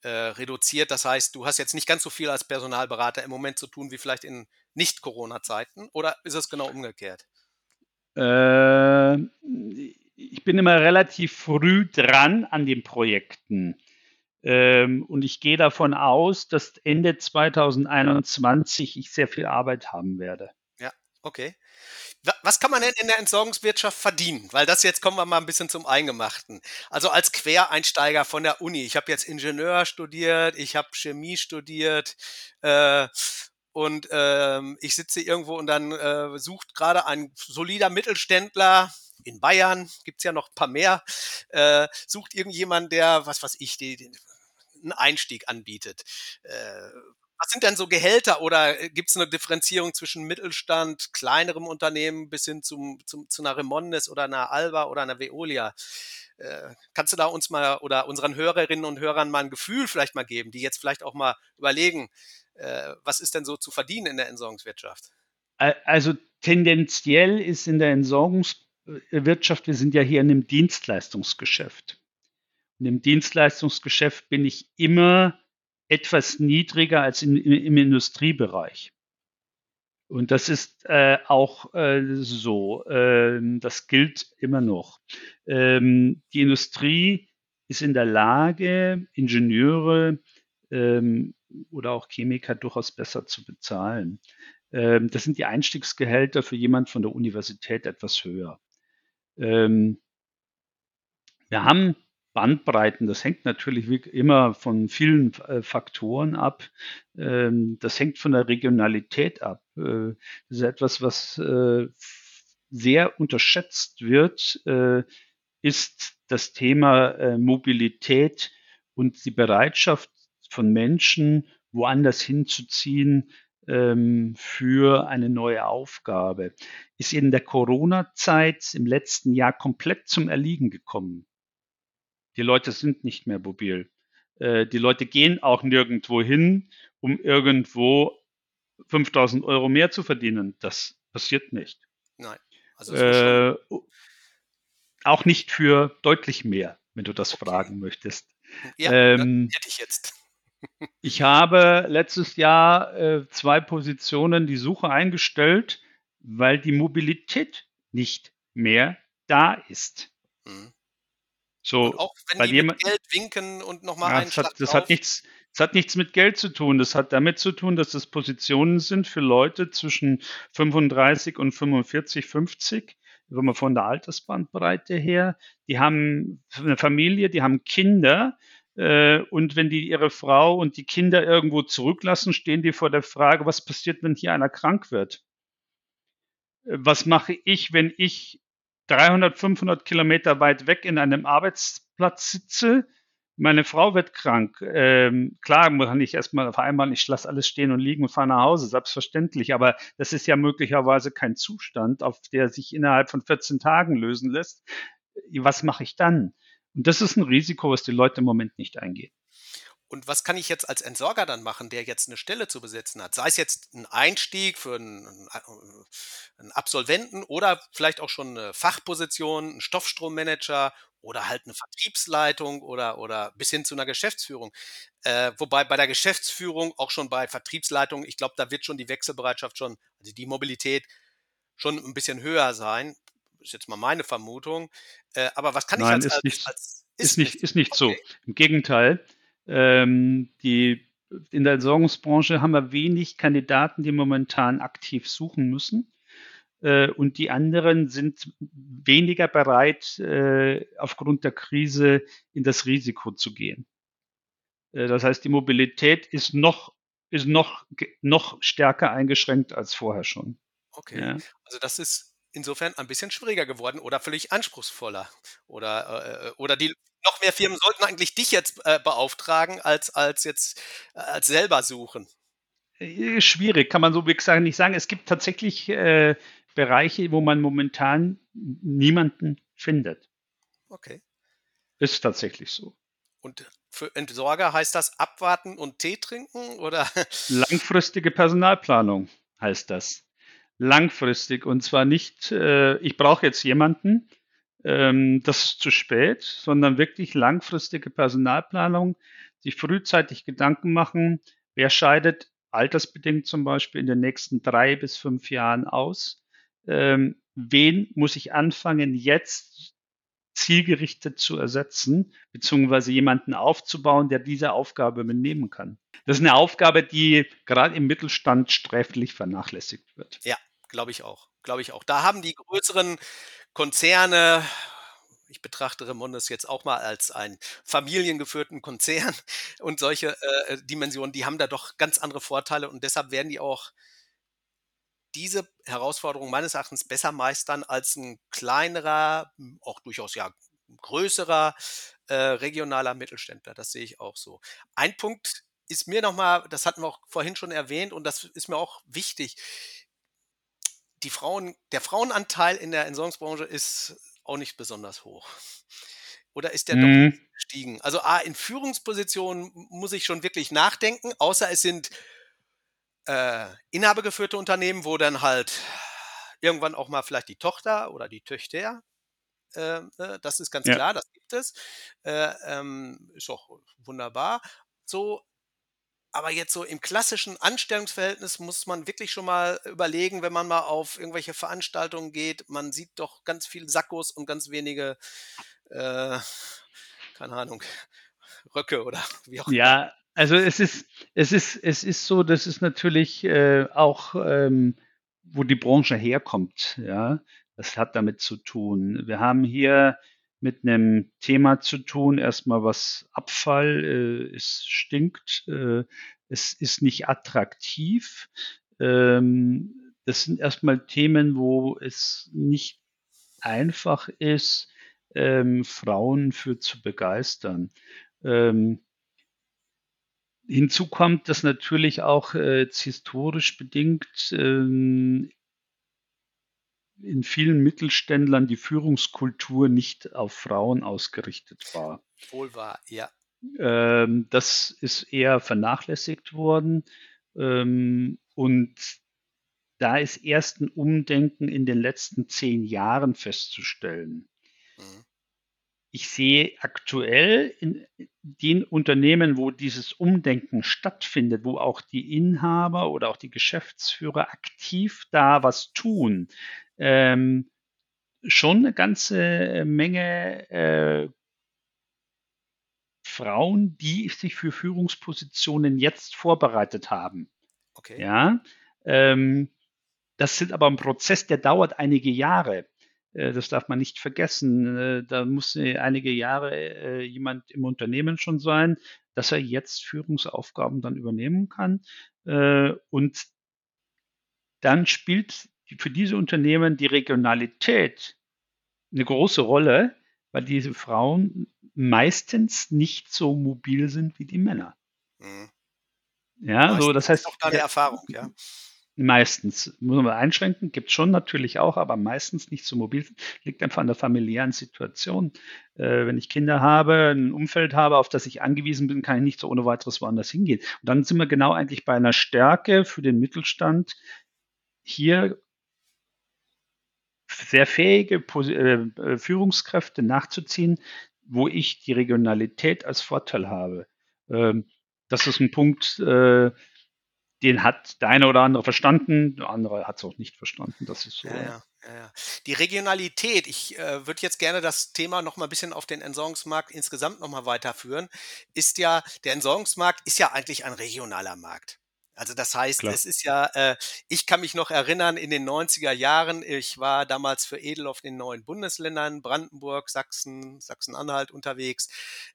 äh, reduziert. Das heißt, du hast jetzt nicht ganz so viel als Personalberater im Moment zu tun wie vielleicht in Nicht-Corona-Zeiten oder ist es genau umgekehrt? Äh, ich bin immer relativ früh dran an den Projekten. Ähm, und ich gehe davon aus, dass Ende 2021 ich sehr viel Arbeit haben werde. Ja, okay. Was kann man denn in der Entsorgungswirtschaft verdienen? Weil das jetzt kommen wir mal ein bisschen zum Eingemachten. Also als Quereinsteiger von der Uni. Ich habe jetzt Ingenieur studiert, ich habe Chemie studiert äh, und äh, ich sitze irgendwo und dann äh, sucht gerade ein solider Mittelständler in Bayern, gibt's ja noch ein paar mehr, äh, sucht irgendjemand, der, was weiß ich, die, die, einen Einstieg anbietet. Äh, was sind denn so Gehälter oder äh, gibt es eine Differenzierung zwischen Mittelstand, kleinerem Unternehmen bis hin zum, zum, zu einer Remondes oder einer Alba oder einer Veolia? Äh, kannst du da uns mal oder unseren Hörerinnen und Hörern mal ein Gefühl vielleicht mal geben, die jetzt vielleicht auch mal überlegen, was ist denn so zu verdienen in der Entsorgungswirtschaft? Also tendenziell ist in der Entsorgungswirtschaft, wir sind ja hier in einem Dienstleistungsgeschäft. In dem Dienstleistungsgeschäft bin ich immer etwas niedriger als in, im Industriebereich. Und das ist äh, auch äh, so. Ähm, das gilt immer noch. Ähm, die Industrie ist in der Lage, Ingenieure ähm, oder auch Chemiker durchaus besser zu bezahlen. Ähm, das sind die Einstiegsgehälter für jemand von der Universität etwas höher. Ähm, wir haben Bandbreiten, das hängt natürlich immer von vielen äh, Faktoren ab. Ähm, das hängt von der Regionalität ab. Äh, das ist etwas, was äh, sehr unterschätzt wird, ist das Thema Mobilität und die Bereitschaft von Menschen, woanders hinzuziehen ähm, für eine neue Aufgabe. Ist in der Corona-Zeit im letzten Jahr komplett zum Erliegen gekommen. Die Leute sind nicht mehr mobil. Äh, die Leute gehen auch nirgendwo hin, um irgendwo 5000 Euro mehr zu verdienen. Das passiert nicht. Nein. Also äh, auch nicht für deutlich mehr, wenn du das okay. fragen möchtest. Ja, ähm, hätte ich jetzt. Ich habe letztes Jahr äh, zwei Positionen die Suche eingestellt, weil die Mobilität nicht mehr da ist. Mhm. So, und auch wenn die jemand, mit Geld winken und nochmal ja, einen das hat, das hat nichts, das hat nichts mit Geld zu tun. Das hat damit zu tun, dass das Positionen sind für Leute zwischen 35 und 45, 50, wenn man von der Altersbandbreite her. Die haben eine Familie, die haben Kinder. Äh, und wenn die ihre Frau und die Kinder irgendwo zurücklassen, stehen die vor der Frage, was passiert, wenn hier einer krank wird? Äh, was mache ich, wenn ich 300, 500 Kilometer weit weg in einem Arbeitsplatz sitze. Meine Frau wird krank. Ähm, klar, kann ich erstmal vereinbaren, ich lasse alles stehen und liegen und fahre nach Hause, selbstverständlich. Aber das ist ja möglicherweise kein Zustand, auf der sich innerhalb von 14 Tagen lösen lässt. Was mache ich dann? Und das ist ein Risiko, was die Leute im Moment nicht eingehen. Und was kann ich jetzt als Entsorger dann machen, der jetzt eine Stelle zu besetzen hat? Sei es jetzt ein Einstieg für einen, einen Absolventen oder vielleicht auch schon eine Fachposition, ein Stoffstrommanager oder halt eine Vertriebsleitung oder, oder bis hin zu einer Geschäftsführung. Äh, wobei bei der Geschäftsführung, auch schon bei Vertriebsleitung, ich glaube, da wird schon die Wechselbereitschaft schon, also die Mobilität schon ein bisschen höher sein. Ist jetzt mal meine Vermutung. Äh, aber was kann Nein, ich als, ist nicht, als, ist, ist nicht, ist nicht okay. so. Im Gegenteil. Ähm, die, in der Entsorgungsbranche haben wir wenig Kandidaten, die momentan aktiv suchen müssen. Äh, und die anderen sind weniger bereit, äh, aufgrund der Krise in das Risiko zu gehen. Äh, das heißt, die Mobilität ist noch, ist noch, noch stärker eingeschränkt als vorher schon. Okay. Ja. Also das ist insofern ein bisschen schwieriger geworden oder völlig anspruchsvoller. Oder, äh, oder die noch mehr Firmen sollten eigentlich dich jetzt äh, beauftragen, als, als jetzt äh, als selber suchen. Äh, schwierig, kann man so wirklich sagen, nicht sagen. Es gibt tatsächlich äh, Bereiche, wo man momentan niemanden findet. Okay. Ist tatsächlich so. Und für Entsorger heißt das abwarten und Tee trinken oder? Langfristige Personalplanung heißt das. Langfristig und zwar nicht, äh, ich brauche jetzt jemanden, ähm, das ist zu spät, sondern wirklich langfristige Personalplanung, sich frühzeitig Gedanken machen, wer scheidet altersbedingt zum Beispiel in den nächsten drei bis fünf Jahren aus. Ähm, wen muss ich anfangen, jetzt zielgerichtet zu ersetzen, beziehungsweise jemanden aufzubauen, der diese Aufgabe übernehmen kann. Das ist eine Aufgabe, die gerade im Mittelstand sträflich vernachlässigt wird. Ja, glaube ich auch. Glaube ich auch. Da haben die größeren Konzerne, ich betrachte Remondes jetzt auch mal als einen familiengeführten Konzern und solche äh, Dimensionen, die haben da doch ganz andere Vorteile und deshalb werden die auch diese Herausforderung meines Erachtens besser meistern als ein kleinerer, auch durchaus ja größerer äh, regionaler Mittelständler. Das sehe ich auch so. Ein Punkt ist mir nochmal, das hatten wir auch vorhin schon erwähnt und das ist mir auch wichtig. Die Frauen, der Frauenanteil in der Entsorgungsbranche ist auch nicht besonders hoch. Oder ist der mhm. doch gestiegen? Also A, in Führungspositionen muss ich schon wirklich nachdenken, außer es sind äh, inhabergeführte Unternehmen, wo dann halt irgendwann auch mal vielleicht die Tochter oder die Töchter, äh, äh, das ist ganz ja. klar, das gibt es, äh, ähm, ist auch wunderbar. So, aber jetzt so im klassischen Anstellungsverhältnis muss man wirklich schon mal überlegen, wenn man mal auf irgendwelche Veranstaltungen geht, man sieht doch ganz viele Sackos und ganz wenige, äh, keine Ahnung, Röcke oder wie auch immer. Ja, also es ist, es ist, es ist so, das ist natürlich äh, auch, ähm, wo die Branche herkommt. Ja, das hat damit zu tun. Wir haben hier mit einem Thema zu tun, erstmal was Abfall, äh, es stinkt, äh, es ist nicht attraktiv. Ähm, das sind erstmal Themen, wo es nicht einfach ist, ähm, Frauen für zu begeistern. Ähm, Hinzu kommt, dass natürlich auch äh, historisch bedingt ähm, in vielen Mittelständlern die Führungskultur nicht auf Frauen ausgerichtet war. Wohl wahr, ja. Ähm, das ist eher vernachlässigt worden. Ähm, und da ist erst ein Umdenken in den letzten zehn Jahren festzustellen. Mhm ich sehe aktuell in den Unternehmen, wo dieses Umdenken stattfindet, wo auch die Inhaber oder auch die Geschäftsführer aktiv da was tun, ähm, schon eine ganze Menge äh, Frauen, die sich für Führungspositionen jetzt vorbereitet haben. Okay. Ja, ähm, das sind aber ein Prozess, der dauert einige Jahre. Äh, das darf man nicht vergessen. Äh, da muss einige Jahre äh, jemand im Unternehmen schon sein, dass er jetzt Führungsaufgaben dann übernehmen kann. Und dann spielt für diese Unternehmen die Regionalität eine große Rolle, weil diese Frauen meistens nicht so mobil sind wie die Männer. Mhm. Ja, so das heißt. Auch deine Erfahrung, ja. Meistens, muss man einschränken, gibt es schon natürlich auch, aber meistens nicht so mobil. Liegt einfach an der familiären Situation. Äh, wenn ich Kinder habe, ein Umfeld habe, auf das ich angewiesen bin, kann ich nicht so ohne weiteres woanders hingehen. Und dann sind wir genau eigentlich bei einer Stärke für den Mittelstand, hier sehr fähige äh, Führungskräfte nachzuziehen, wo ich die Regionalität als Vorteil habe. Ähm, das ist ein Punkt, äh, den hat der eine oder andere verstanden, der andere hat es auch nicht verstanden. Das ist so. Ja, ja, ja. Die Regionalität, ich äh, würde jetzt gerne das Thema noch mal ein bisschen auf den Entsorgungsmarkt insgesamt noch mal weiterführen, ist ja, der Entsorgungsmarkt ist ja eigentlich ein regionaler Markt. Also das heißt, Klar. es ist ja, äh, ich kann mich noch erinnern, in den 90er Jahren, ich war damals für Edel auf den neuen Bundesländern, Brandenburg, Sachsen, Sachsen-Anhalt unterwegs.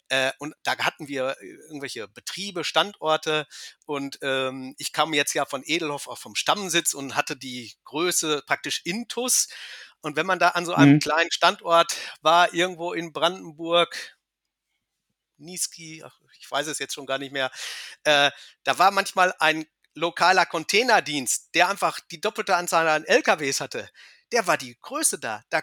Äh, und da hatten wir äh, irgendwelche Betriebe, Standorte. Und ähm, ich kam jetzt ja von Edelhoff auch vom Stammsitz und hatte die Größe praktisch Intus. Und wenn man da an so einem mhm. kleinen Standort war, irgendwo in Brandenburg, Niski, ich weiß es jetzt schon gar nicht mehr. Äh, da war manchmal ein lokaler Containerdienst, der einfach die doppelte Anzahl an LKWs hatte. Der war die Größe da. da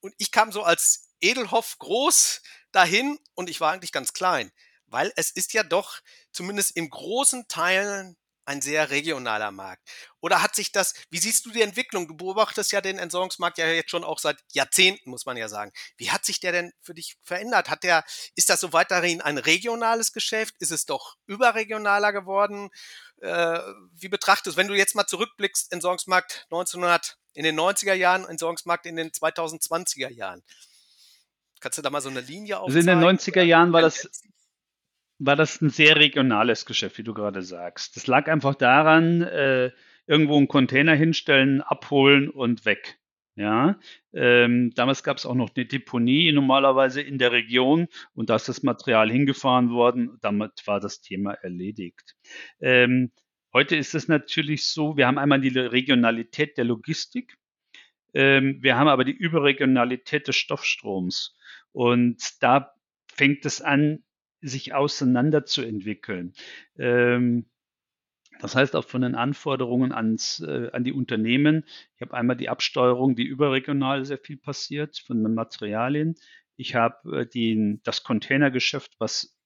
und ich kam so als Edelhoff groß dahin und ich war eigentlich ganz klein, weil es ist ja doch zumindest in großen Teilen ein sehr regionaler Markt. Oder hat sich das, wie siehst du die Entwicklung? Du beobachtest ja den Entsorgungsmarkt ja jetzt schon auch seit Jahrzehnten, muss man ja sagen. Wie hat sich der denn für dich verändert? Hat der, ist das so weiterhin ein regionales Geschäft? Ist es doch überregionaler geworden? Äh, wie betrachtest, wenn du jetzt mal zurückblickst, Entsorgungsmarkt 1900 in den 90er Jahren, Entsorgungsmarkt in den 2020er Jahren? Kannst du da mal so eine Linie aufzeigen? Also in den 90er Jahren war das, war das ein sehr regionales Geschäft, wie du gerade sagst. Das lag einfach daran, äh, irgendwo einen Container hinstellen, abholen und weg. Ja, ähm, damals gab es auch noch eine Deponie normalerweise in der Region und da ist das Material hingefahren worden. Damit war das Thema erledigt. Ähm, heute ist es natürlich so, wir haben einmal die Regionalität der Logistik. Ähm, wir haben aber die Überregionalität des Stoffstroms. Und da fängt es an, sich auseinanderzuentwickeln. Ähm, das heißt auch von den Anforderungen ans, äh, an die Unternehmen. Ich habe einmal die Absteuerung, die überregional sehr viel passiert von den Materialien. Ich habe äh, das Containergeschäft, was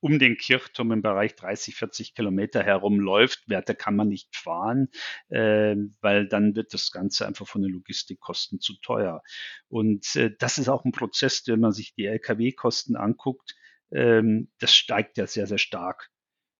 um den Kirchturm im Bereich 30, 40 Kilometer herum läuft. Werte kann man nicht fahren, äh, weil dann wird das Ganze einfach von den Logistikkosten zu teuer. Und äh, das ist auch ein Prozess, wenn man sich die Lkw-Kosten anguckt ähm, das steigt ja sehr, sehr stark.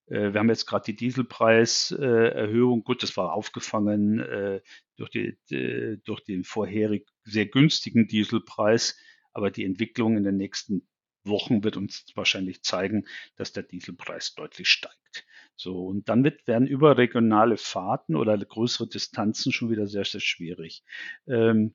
Äh, wir haben jetzt gerade die Dieselpreiserhöhung. Gut, das war aufgefangen äh, durch, die, durch den vorherig sehr günstigen Dieselpreis. Aber die Entwicklung in den nächsten Wochen wird uns wahrscheinlich zeigen, dass der Dieselpreis deutlich steigt. So, und dann wird, werden überregionale Fahrten oder größere Distanzen schon wieder sehr, sehr schwierig. Ähm,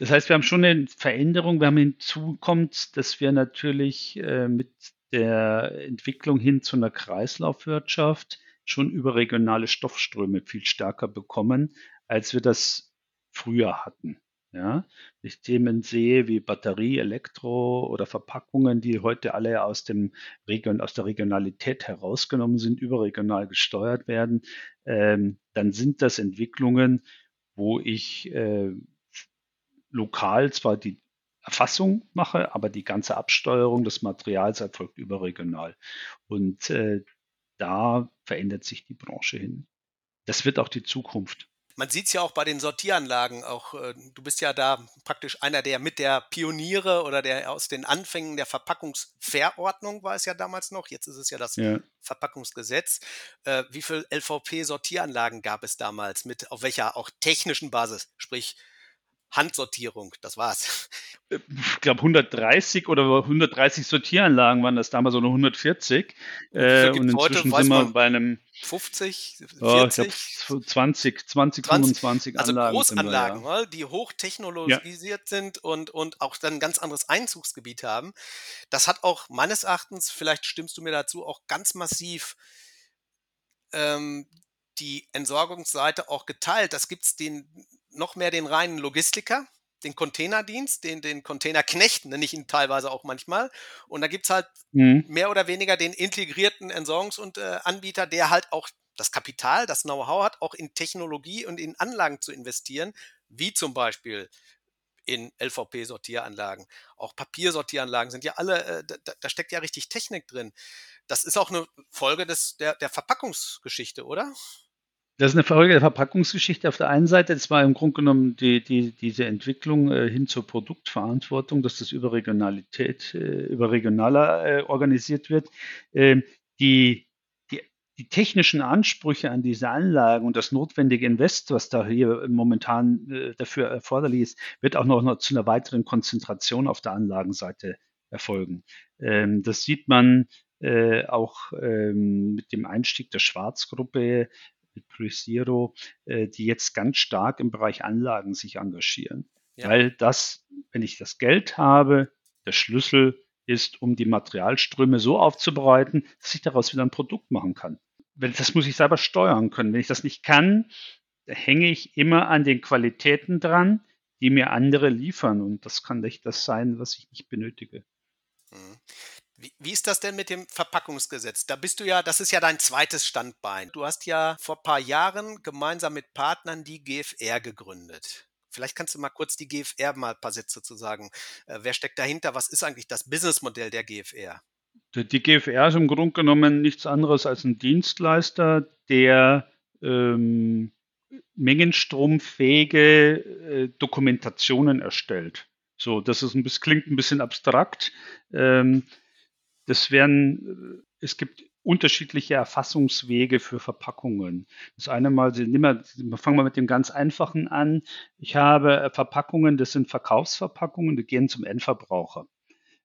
das heißt, wir haben schon eine Veränderung. Wir haben hinzukommt, dass wir natürlich äh, mit der Entwicklung hin zu einer Kreislaufwirtschaft schon überregionale Stoffströme viel stärker bekommen, als wir das früher hatten. Ja, ich Themen sehe wie Batterie, Elektro oder Verpackungen, die heute alle aus dem Region, aus der Regionalität herausgenommen sind, überregional gesteuert werden, ähm, dann sind das Entwicklungen, wo ich äh, lokal zwar die Erfassung mache, aber die ganze Absteuerung des Materials erfolgt überregional. Und äh, da verändert sich die Branche hin. Das wird auch die Zukunft. Man sieht es ja auch bei den Sortieranlagen. Auch äh, du bist ja da praktisch einer der mit der Pioniere oder der aus den Anfängen der Verpackungsverordnung war es ja damals noch. Jetzt ist es ja das ja. Verpackungsgesetz. Äh, wie viele LVP-Sortieranlagen gab es damals mit auf welcher auch technischen Basis? Sprich Handsortierung, das war's. Ich glaube 130 oder 130 Sortieranlagen waren das damals oder 140. Äh, und inzwischen sind wir bei einem 50, 40, oh, glaub, 20, 20, 25 also Anlagen. Großanlagen, wir, ja. die hochtechnologisiert ja. sind und, und auch dann ein ganz anderes Einzugsgebiet haben. Das hat auch meines Erachtens, vielleicht stimmst du mir dazu, auch ganz massiv ähm, die Entsorgungsseite auch geteilt. Das gibt es den noch mehr den reinen Logistiker, den Containerdienst, den, den Containerknecht, nenne ich ihn teilweise auch manchmal. Und da gibt es halt mhm. mehr oder weniger den integrierten Entsorgungsanbieter, äh, der halt auch das Kapital, das Know-how hat, auch in Technologie und in Anlagen zu investieren, wie zum Beispiel in LVP-Sortieranlagen. Auch Papiersortieranlagen sind ja alle, äh, da, da, steckt ja richtig Technik drin. Das ist auch eine Folge des, der, der Verpackungsgeschichte, oder? Das ist eine Folge der Verpackungsgeschichte auf der einen Seite. Das war im Grunde genommen die, die, diese Entwicklung äh, hin zur Produktverantwortung, dass das überregionalität, äh, überregionaler äh, organisiert wird. Ähm, die, die, die technischen Ansprüche an diese Anlagen und das notwendige Invest, was da hier momentan dafür erforderlich ist, wird auch noch, noch zu einer weiteren Konzentration auf der Anlagenseite erfolgen. Ähm, das sieht man äh, auch ähm, mit dem Einstieg der Schwarzgruppe mit Presiro, äh, die jetzt ganz stark im Bereich Anlagen sich engagieren. Ja. Weil das, wenn ich das Geld habe, der Schlüssel ist, um die Materialströme so aufzubereiten, dass ich daraus wieder ein Produkt machen kann. Wenn, das muss ich selber steuern können. Wenn ich das nicht kann, hänge ich immer an den Qualitäten dran, die mir andere liefern. Und das kann nicht das sein, was ich nicht benötige. Wie, wie, ist das denn mit dem Verpackungsgesetz? Da bist du ja, das ist ja dein zweites Standbein. Du hast ja vor ein paar Jahren gemeinsam mit Partnern die GFR gegründet. Vielleicht kannst du mal kurz die GFR mal ein paar Sätze zu sagen. Äh, wer steckt dahinter? Was ist eigentlich das Businessmodell der GFR? Die GFR ist im Grunde genommen nichts anderes als ein Dienstleister, der ähm, mengenstromfähige äh, Dokumentationen erstellt. So, das ist ein bisschen, klingt ein bisschen abstrakt. Ähm, das werden, äh, es gibt unterschiedliche Erfassungswege für Verpackungen. Das eine Mal, wir, fangen wir mit dem ganz einfachen an. Ich habe Verpackungen, das sind Verkaufsverpackungen, die gehen zum Endverbraucher.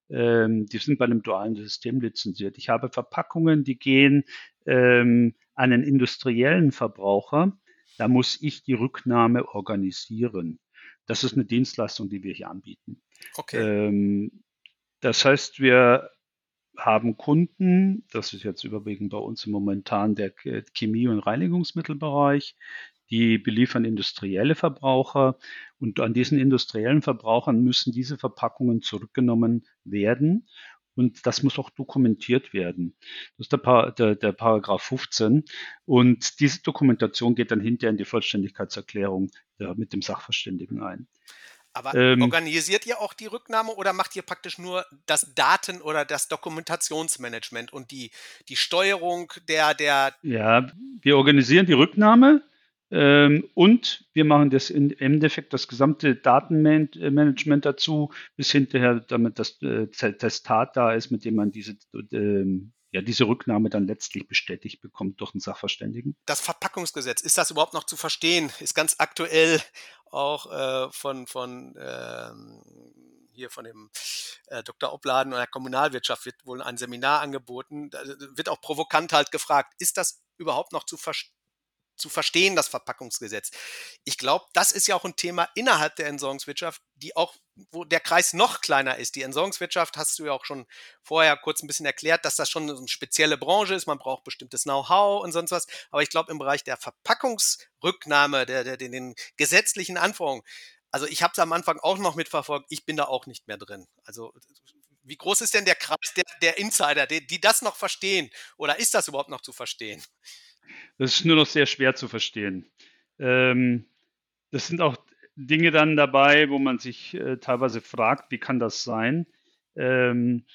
Ähm, die sind bei einem dualen System lizenziert. Ich habe Verpackungen, die gehen ähm, an einen industriellen Verbraucher. Da muss ich die Rücknahme organisieren. Das ist eine Dienstleistung, die wir hier anbieten. Okay. Ähm, das heißt, wir haben Kunden, das ist jetzt überwiegend bei uns momentan der Chemie- und Reinigungsmittelbereich, die beliefern industrielle Verbraucher und an diesen industriellen Verbrauchern müssen diese Verpackungen zurückgenommen werden und das muss auch dokumentiert werden. Das ist der, pa der, der Paragraph 15 und diese Dokumentation geht dann hinterher in die Vollständigkeitserklärung der, mit dem Sachverständigen ein. Aber ähm, organisiert ihr auch die Rücknahme oder macht ihr praktisch nur das Daten- oder das Dokumentationsmanagement und die, die Steuerung der, der. Ja, wir organisieren die Rücknahme ähm, und wir machen das in, im Endeffekt das gesamte Datenmanagement dazu, bis hinterher, damit das äh, Testat da ist, mit dem man diese, äh, ja, diese Rücknahme dann letztlich bestätigt bekommt durch einen Sachverständigen. Das Verpackungsgesetz, ist das überhaupt noch zu verstehen? Ist ganz aktuell auch äh, von, von ähm, hier von dem äh, Dr. Opladen oder der Kommunalwirtschaft wird wohl ein Seminar angeboten. Da wird auch provokant halt gefragt, ist das überhaupt noch zu verstehen? Zu verstehen, das Verpackungsgesetz. Ich glaube, das ist ja auch ein Thema innerhalb der Entsorgungswirtschaft, die auch, wo der Kreis noch kleiner ist. Die Entsorgungswirtschaft hast du ja auch schon vorher kurz ein bisschen erklärt, dass das schon eine spezielle Branche ist. Man braucht bestimmtes Know-how und sonst was. Aber ich glaube, im Bereich der Verpackungsrücknahme, der, der, den, den gesetzlichen Anforderungen, also ich habe es am Anfang auch noch mitverfolgt, ich bin da auch nicht mehr drin. Also wie groß ist denn der Kreis der, der Insider, die, die das noch verstehen? Oder ist das überhaupt noch zu verstehen? Das ist nur noch sehr schwer zu verstehen. Ähm, das sind auch Dinge dann dabei, wo man sich äh, teilweise fragt, wie kann das sein? Ähm,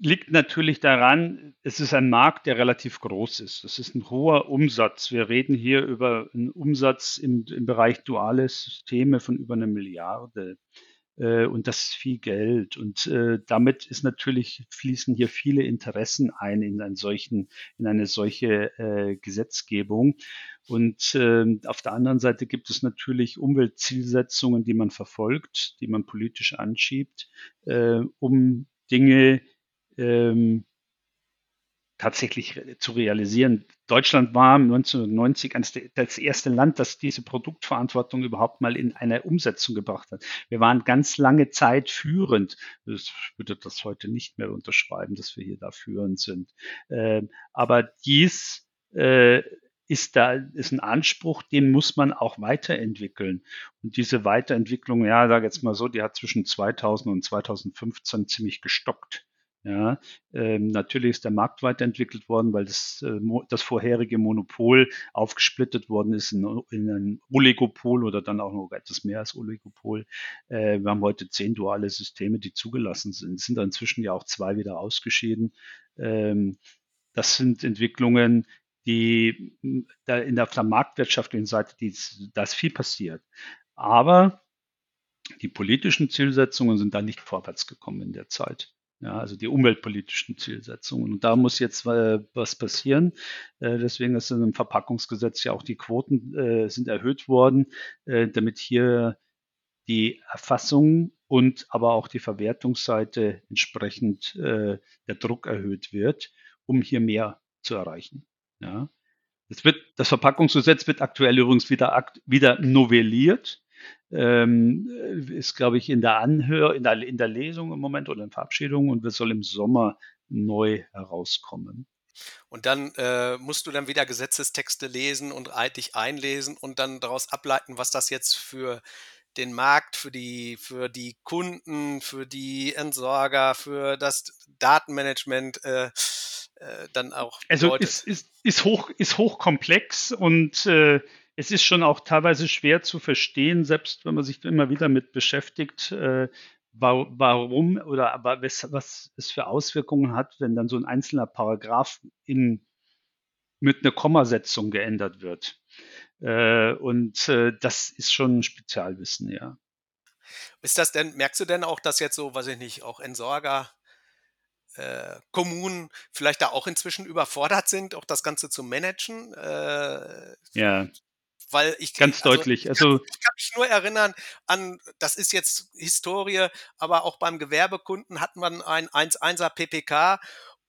liegt natürlich daran, es ist ein Markt, der relativ groß ist. Es ist ein hoher Umsatz. Wir reden hier über einen Umsatz im, im Bereich duale Systeme von über einer Milliarde. Äh, und das ist viel Geld. Und äh, damit ist natürlich, fließen hier viele Interessen ein in, einen solchen, in eine solche äh, Gesetzgebung. Und äh, auf der anderen Seite gibt es natürlich Umweltzielsetzungen, die man verfolgt, die man politisch anschiebt, äh, um Dinge ähm, tatsächlich zu realisieren. Deutschland war 1990 das erste Land, das diese Produktverantwortung überhaupt mal in eine Umsetzung gebracht hat. Wir waren ganz lange Zeit führend. Ich würde das heute nicht mehr unterschreiben, dass wir hier da führend sind. Ähm, aber dies äh, ist da ist ein Anspruch, den muss man auch weiterentwickeln. Und diese Weiterentwicklung, ja, sage jetzt mal so, die hat zwischen 2000 und 2015 ziemlich gestockt. Ja, ähm, natürlich ist der Markt weiterentwickelt worden, weil das, äh, das vorherige Monopol aufgesplittet worden ist in, in, ein Oligopol oder dann auch noch etwas mehr als Oligopol. Äh, wir haben heute zehn duale Systeme, die zugelassen sind. Es sind inzwischen ja auch zwei wieder ausgeschieden. Ähm, das sind Entwicklungen, die da in der, marktwirtschaftlichen Seite, die, da ist viel passiert. Aber die politischen Zielsetzungen sind da nicht vorwärts gekommen in der Zeit. Ja, also die umweltpolitischen Zielsetzungen. Und da muss jetzt äh, was passieren. Äh, deswegen ist in dem Verpackungsgesetz ja auch die Quoten äh, sind erhöht worden, äh, damit hier die Erfassung und aber auch die Verwertungsseite entsprechend äh, der Druck erhöht wird, um hier mehr zu erreichen. Ja. Das, wird, das Verpackungsgesetz wird aktuell übrigens wieder, wieder novelliert ähm, ist, glaube ich, in der Anhör, in der, in der Lesung im Moment oder in Verabschiedung und wir soll im Sommer neu herauskommen. Und dann äh, musst du dann wieder Gesetzestexte lesen und dich einlesen und dann daraus ableiten, was das jetzt für den Markt für die, für die Kunden, für die Entsorger, für das Datenmanagement äh, äh, dann auch also bedeutet. Also ist, ist, ist, hoch, ist hochkomplex und äh, es ist schon auch teilweise schwer zu verstehen, selbst wenn man sich immer wieder mit beschäftigt, äh, warum oder aber was, was es für Auswirkungen hat, wenn dann so ein einzelner Paragraph in, mit einer Kommasetzung geändert wird. Äh, und äh, das ist schon ein Spezialwissen, ja. Ist das denn, merkst du denn auch, dass jetzt so, weiß ich nicht, auch Entsorger, äh, Kommunen vielleicht da auch inzwischen überfordert sind, auch das Ganze zu managen? Äh, ja. Weil ich ganz also, deutlich. Also ich kann, ich kann, mich nur erinnern an, das ist jetzt Historie, aber auch beim Gewerbekunden hat man ein 1.1er PPK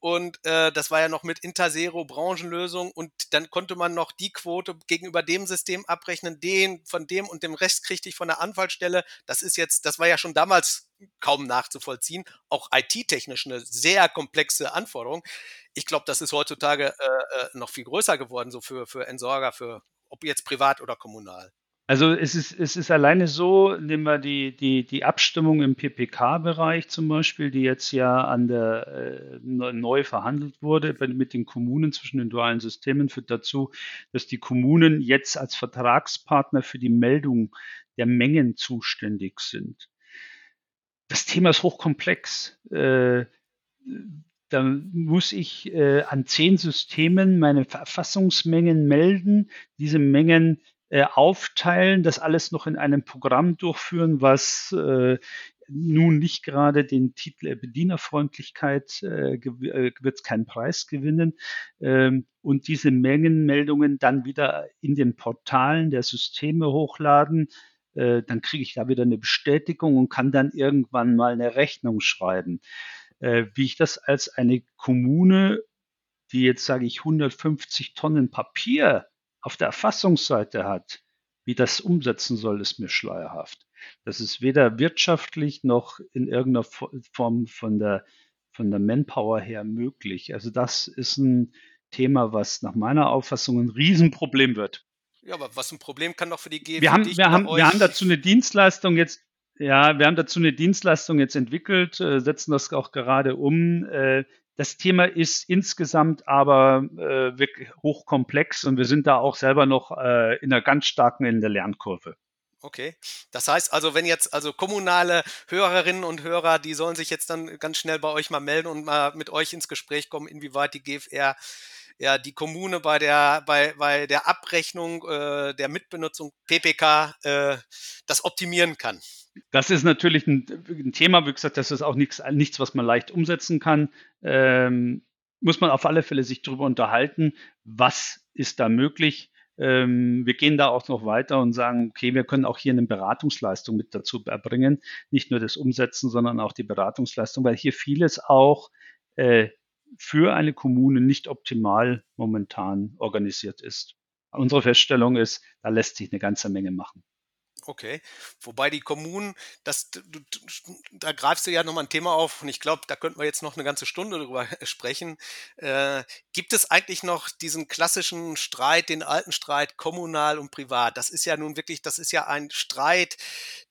und äh, das war ja noch mit Intersero Branchenlösung und dann konnte man noch die Quote gegenüber dem System abrechnen, den von dem und dem Rest kriegte ich von der Anwaltsstelle. Das ist jetzt, das war ja schon damals kaum nachzuvollziehen, auch IT-technisch eine sehr komplexe Anforderung. Ich glaube, das ist heutzutage äh, äh, noch viel größer geworden, so für, für Entsorger, für ob jetzt privat oder kommunal. Also es ist, es ist alleine so, nehmen wir die, die, die Abstimmung im PPK-Bereich zum Beispiel, die jetzt ja an der äh, neu verhandelt wurde mit den Kommunen zwischen den dualen Systemen, führt dazu, dass die Kommunen jetzt als Vertragspartner für die Meldung der Mengen zuständig sind. Das Thema ist hochkomplex. Äh, da muss ich äh, an zehn Systemen meine Verfassungsmengen melden, diese Mengen äh, aufteilen, das alles noch in einem Programm durchführen, was äh, nun nicht gerade den Titel Bedienerfreundlichkeit äh, äh, wird keinen Preis gewinnen ähm, und diese Mengenmeldungen dann wieder in den Portalen der Systeme hochladen, äh, dann kriege ich da wieder eine Bestätigung und kann dann irgendwann mal eine Rechnung schreiben. Äh, wie ich das als eine Kommune, die jetzt sage ich 150 Tonnen Papier auf der Erfassungsseite hat, wie das umsetzen soll, ist mir schleierhaft. Das ist weder wirtschaftlich noch in irgendeiner Form von der, von der Manpower her möglich. Also das ist ein Thema, was nach meiner Auffassung ein Riesenproblem wird. Ja, aber was ein Problem kann doch für die GFD wir haben, wir haben, wir haben dazu eine Dienstleistung jetzt, ja, wir haben dazu eine Dienstleistung jetzt entwickelt, äh, setzen das auch gerade um. Äh, das Thema ist insgesamt aber äh, wirklich hochkomplex und wir sind da auch selber noch in einer ganz starken in der Lernkurve. Okay. Das heißt also, wenn jetzt also kommunale Hörerinnen und Hörer, die sollen sich jetzt dann ganz schnell bei euch mal melden und mal mit euch ins Gespräch kommen, inwieweit die GFR ja die Kommune bei der bei, bei der Abrechnung äh, der Mitbenutzung PPK äh, das optimieren kann. Das ist natürlich ein, ein, Thema, wie gesagt, das ist auch nichts, nichts was man leicht umsetzen kann. Ähm, muss man auf alle Fälle sich darüber unterhalten, was ist da möglich. Ähm, wir gehen da auch noch weiter und sagen, okay, wir können auch hier eine Beratungsleistung mit dazu erbringen. Nicht nur das Umsetzen, sondern auch die Beratungsleistung, weil hier vieles auch äh, für eine Kommune nicht optimal momentan organisiert ist. Unsere Feststellung ist, da lässt sich eine ganze Menge machen. Okay. Wobei die Kommunen, das, du, da greifst du ja nochmal ein Thema auf und ich glaube, da könnten wir jetzt noch eine ganze Stunde drüber sprechen. Äh, gibt es eigentlich noch diesen klassischen Streit, den alten Streit kommunal und privat? Das ist ja nun wirklich, das ist ja ein Streit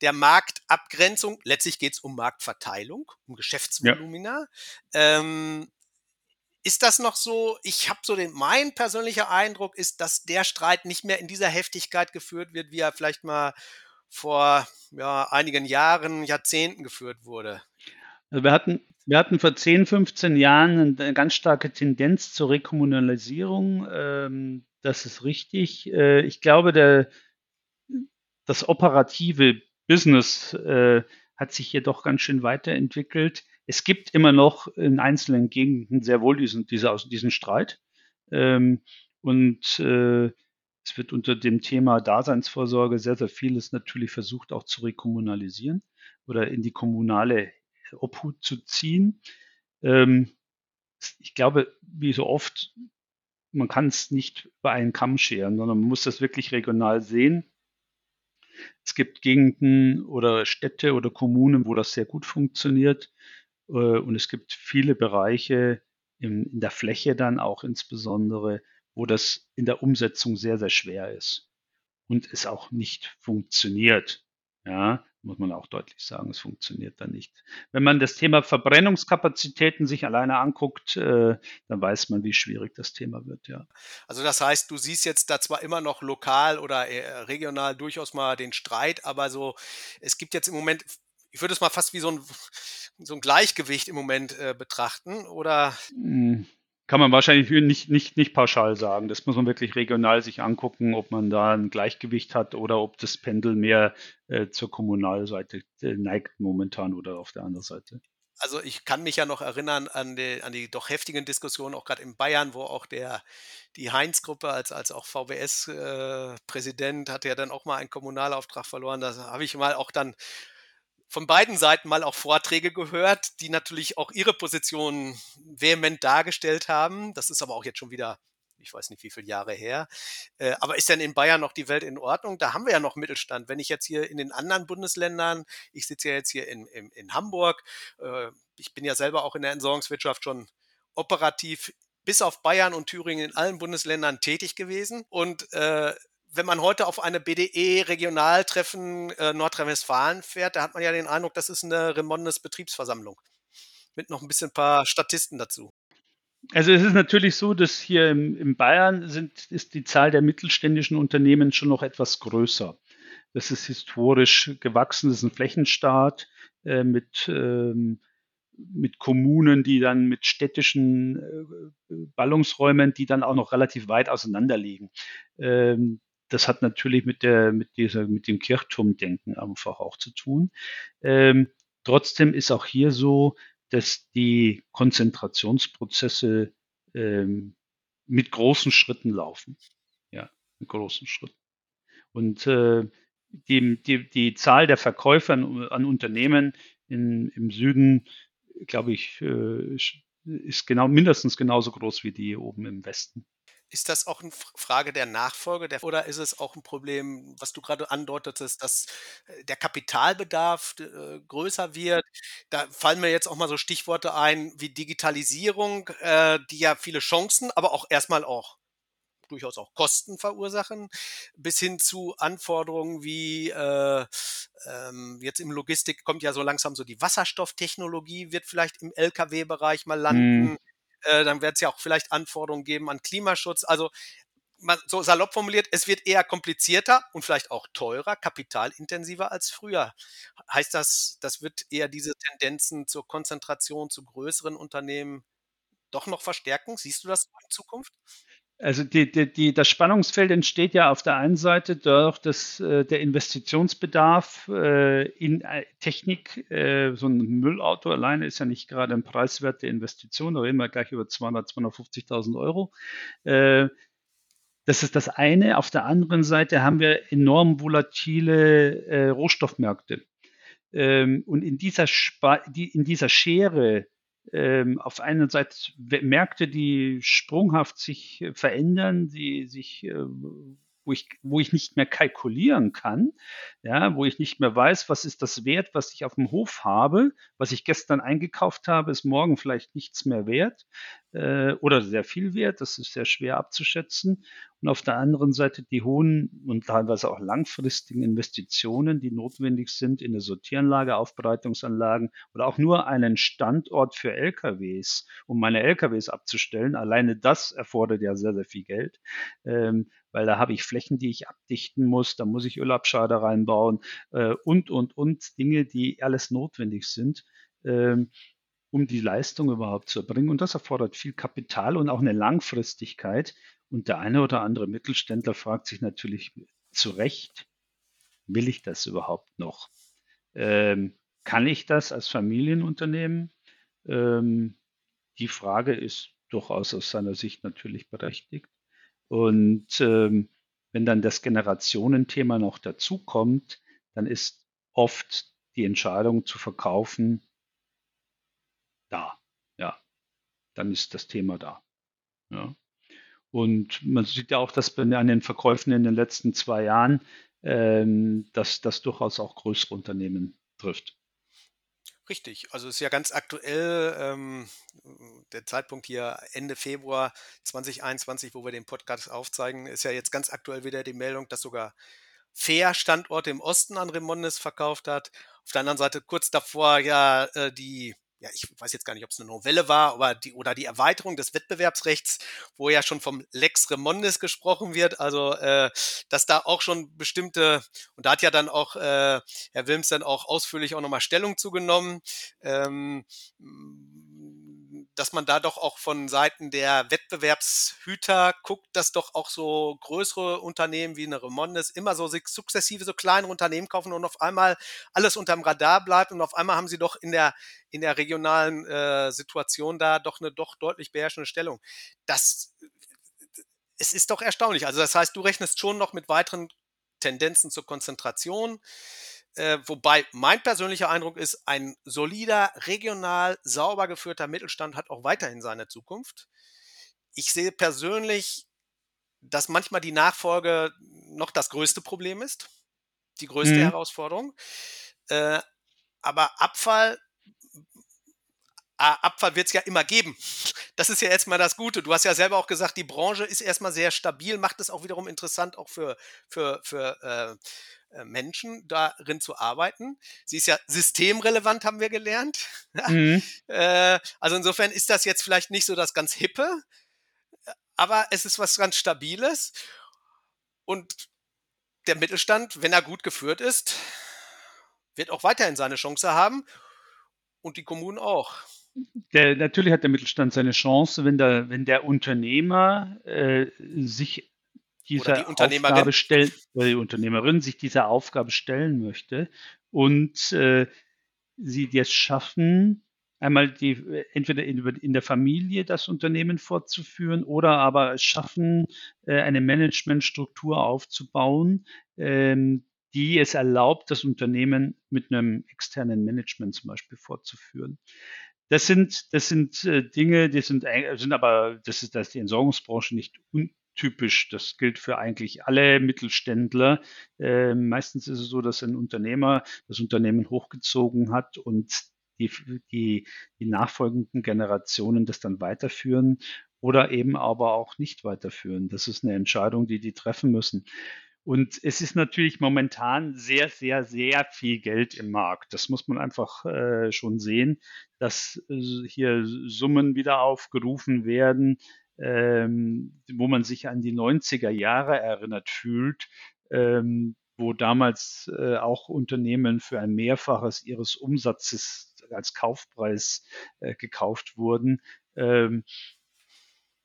der Marktabgrenzung. Letztlich geht es um Marktverteilung, um Geschäftsvolumina. Ja. Ähm, ist das noch so? Ich habe so den, mein persönlicher Eindruck ist, dass der Streit nicht mehr in dieser Heftigkeit geführt wird, wie er vielleicht mal vor ja, einigen Jahren, Jahrzehnten geführt wurde. Also wir hatten, wir hatten vor 10, 15 Jahren eine ganz starke Tendenz zur Rekommunalisierung. Ähm, das ist richtig. Äh, ich glaube, der, das operative Business äh, hat sich hier doch ganz schön weiterentwickelt es gibt immer noch in einzelnen Gegenden sehr wohl diesen, diese, diesen Streit. Ähm, und äh, es wird unter dem Thema Daseinsvorsorge sehr, sehr vieles natürlich versucht auch zu rekommunalisieren oder in die kommunale Obhut zu ziehen. Ähm, ich glaube, wie so oft, man kann es nicht über einen Kamm scheren, sondern man muss das wirklich regional sehen. Es gibt Gegenden oder Städte oder Kommunen, wo das sehr gut funktioniert. Äh, und es gibt viele Bereiche in, in der Fläche dann auch insbesondere, wo das in der Umsetzung sehr, sehr schwer ist und es auch nicht funktioniert. Ja, muss man auch deutlich sagen, es funktioniert da nicht. Wenn man das Thema Verbrennungskapazitäten sich alleine anguckt, äh, dann weiß man, wie schwierig das Thema wird, ja. Also das heißt, du siehst jetzt da zwar immer noch lokal oder äh, regional durchaus mal den Streit, aber so, es gibt jetzt im Moment, ich würde es mal fast wie so ein, so ein Gleichgewicht im Moment äh, betrachten, oder? Hm, kann man wahrscheinlich nicht, nicht, nicht pauschal sagen. Das muss man wirklich regional sich angucken, ob man da ein Gleichgewicht hat oder ob das Pendel mehr äh, zur Kommunalseite äh, neigt momentan oder auf der anderen Seite. Also ich kann mich ja noch erinnern an die, an die doch heftigen Diskussionen, auch gerade in Bayern, wo auch der, die Heinz-Gruppe als, als auch VWS-Präsident äh, hatte ja dann auch mal einen Kommunalauftrag verloren. Da habe ich mal auch dann von beiden Seiten mal auch Vorträge gehört, die natürlich auch ihre Position vehement dargestellt haben. Das ist aber auch jetzt schon wieder, ich weiß nicht wie viele Jahre her. Äh, aber ist denn in Bayern noch die Welt in Ordnung? Da haben wir ja noch Mittelstand. Wenn ich jetzt hier in den anderen Bundesländern, ich sitze ja jetzt hier in, in, in Hamburg, äh, ich bin ja selber auch in der Entsorgungswirtschaft schon operativ bis auf Bayern und Thüringen in allen Bundesländern tätig gewesen. Und äh, wenn man heute auf eine BDE-Regionaltreffen äh, Nordrhein-Westfalen fährt, da hat man ja den Eindruck, das ist eine Remondes-Betriebsversammlung. Mit noch ein bisschen ein paar Statisten dazu. Also es ist natürlich so, dass hier im, in Bayern sind, ist die Zahl der mittelständischen Unternehmen schon noch etwas größer. Das ist historisch gewachsen, das ist ein Flächenstaat äh, mit, ähm, mit Kommunen, die dann mit städtischen äh, Ballungsräumen, die dann auch noch relativ weit auseinander liegen. Ähm, das hat natürlich mit der, mit dieser, mit dem Kirchturmdenken einfach auch zu tun. Ähm, trotzdem ist auch hier so, dass die Konzentrationsprozesse ähm, mit großen Schritten laufen. Ja, mit großen Schritten. Und äh, die, die, die Zahl der Verkäufer an, an Unternehmen in, im Süden, glaube ich, äh, ist genau mindestens genauso groß wie die oben im Westen. Ist das auch eine Frage der Nachfolge der, oder ist es auch ein Problem, was du gerade andeutetest, dass äh, der Kapitalbedarf äh, größer wird? Da fallen mir jetzt auch mal so Stichworte ein wie Digitalisierung, äh, die ja viele Chancen, aber auch erstmal auch durchaus auch Kosten verursachen, bis hin zu Anforderungen wie äh, ähm, jetzt im Logistik kommt ja so langsam so die Wasserstofftechnologie, wird vielleicht im Lkw-Bereich mal landen. Mhm. Äh, dann wird es ja auch vielleicht Anforderungen geben an Klimaschutz. Also so salopp formuliert, es wird eher komplizierter und vielleicht auch teurer, kapitalintensiver als früher. Heißt das, das wird eher diese Tendenzen zur Konzentration zu größeren Unternehmen doch noch verstärken? Siehst du das in Zukunft? Also die, die, die, das Spannungsfeld entsteht ja auf der einen Seite dadurch, dass äh, der Investitionsbedarf äh, in äh, Technik, so ein Müllauto alleine ist ja nicht gerade ein preiswerte Investition, da reden wir gleich über 200, 250.000 Euro. Das ist das eine. Auf der anderen Seite haben wir enorm volatile Rohstoffmärkte. Ähm, und in dieser, die, in dieser Schere ähm, auf einer Seite Märkte, die sprunghaft sich äh, verändern, die sich, äh, wo ich, wo ich nicht mehr kalkulieren kann, ja, wo ich nicht mehr weiß, was ist das Wert, was ich auf dem Hof habe, was ich gestern eingekauft habe, ist morgen vielleicht nichts mehr wert äh, oder sehr viel wert. Das ist sehr schwer abzuschätzen und auf der anderen Seite die hohen und teilweise auch langfristigen Investitionen, die notwendig sind in eine Sortieranlage, Aufbereitungsanlagen oder auch nur einen Standort für LKWs, um meine LKWs abzustellen. Alleine das erfordert ja sehr, sehr viel Geld, ähm, weil da habe ich Flächen, die ich abdichten muss, da muss ich Ölabscheider reinbauen äh, und, und, und Dinge, die alles notwendig sind. Ähm, um die Leistung überhaupt zu erbringen. Und das erfordert viel Kapital und auch eine Langfristigkeit. Und der eine oder andere Mittelständler fragt sich natürlich zu Recht, will ich das überhaupt noch? Ähm, kann ich das als Familienunternehmen? Ähm, die Frage ist durchaus aus seiner Sicht natürlich berechtigt. Und ähm, wenn dann das Generationenthema noch dazukommt, dann ist oft die Entscheidung zu verkaufen da. Ja, dann ist das Thema da. Ja. Und man sieht ja auch, dass an den Verkäufen in den letzten zwei Jahren, ähm, dass das durchaus auch größere Unternehmen trifft. Richtig, also ist ja ganz aktuell ähm, der Zeitpunkt hier Ende Februar 2021, wo wir den Podcast aufzeigen, ist ja jetzt ganz aktuell wieder die Meldung, dass sogar fair Standorte im Osten an Remondes verkauft hat. Auf der anderen Seite kurz davor ja äh, die ja, ich weiß jetzt gar nicht, ob es eine Novelle war, aber die oder die Erweiterung des Wettbewerbsrechts, wo ja schon vom Lex Remondes gesprochen wird, also äh, dass da auch schon bestimmte und da hat ja dann auch äh, Herr Wilms dann auch ausführlich auch nochmal Stellung zugenommen. Ähm, dass man da doch auch von Seiten der Wettbewerbshüter guckt, dass doch auch so größere Unternehmen wie eine Remondes immer so sukzessive so kleinere Unternehmen kaufen und auf einmal alles unterm Radar bleibt und auf einmal haben sie doch in der in der regionalen äh, Situation da doch eine doch deutlich beherrschende Stellung. Das es ist doch erstaunlich. Also das heißt, du rechnest schon noch mit weiteren Tendenzen zur Konzentration. Äh, wobei mein persönlicher Eindruck ist, ein solider, regional, sauber geführter Mittelstand hat auch weiterhin seine Zukunft. Ich sehe persönlich, dass manchmal die Nachfolge noch das größte Problem ist, die größte mhm. Herausforderung. Äh, aber Abfall Abfall wird es ja immer geben. Das ist ja erstmal das Gute. Du hast ja selber auch gesagt, die Branche ist erstmal sehr stabil, macht es auch wiederum interessant, auch für, für, für äh, äh, Menschen darin zu arbeiten. Sie ist ja systemrelevant, haben wir gelernt. Mhm. äh, also insofern ist das jetzt vielleicht nicht so das ganz Hippe, aber es ist was ganz Stabiles. Und der Mittelstand, wenn er gut geführt ist, wird auch weiterhin seine Chance haben und die Kommunen auch. Der, natürlich hat der Mittelstand seine Chance, wenn der, wenn der Unternehmer äh, sich dieser die Aufgabe stellt, oder die Unternehmerin sich dieser Aufgabe stellen möchte und äh, sie jetzt schaffen, einmal die entweder in, in, der Familie das Unternehmen fortzuführen oder aber es schaffen, äh, eine Managementstruktur aufzubauen, ähm, die es erlaubt, das Unternehmen mit einem externen Management zum Beispiel fortzuführen. Das sind, das sind äh, Dinge, die sind, sind aber, das ist, dass die Entsorgungsbranche nicht un, typisch. Das gilt für eigentlich alle Mittelständler. Äh, meistens ist es so, dass ein Unternehmer das Unternehmen hochgezogen hat und die, die, die nachfolgenden Generationen das dann weiterführen oder eben aber auch nicht weiterführen. Das ist eine Entscheidung, die die treffen müssen. Und es ist natürlich momentan sehr, sehr, sehr viel Geld im Markt. Das muss man einfach äh, schon sehen, dass äh, hier Summen wieder aufgerufen werden, ähm, wo man sich an die 90er Jahre erinnert fühlt, ähm, wo damals äh, auch Unternehmen für ein Mehrfaches ihres Umsatzes als Kaufpreis äh, gekauft wurden. Ähm,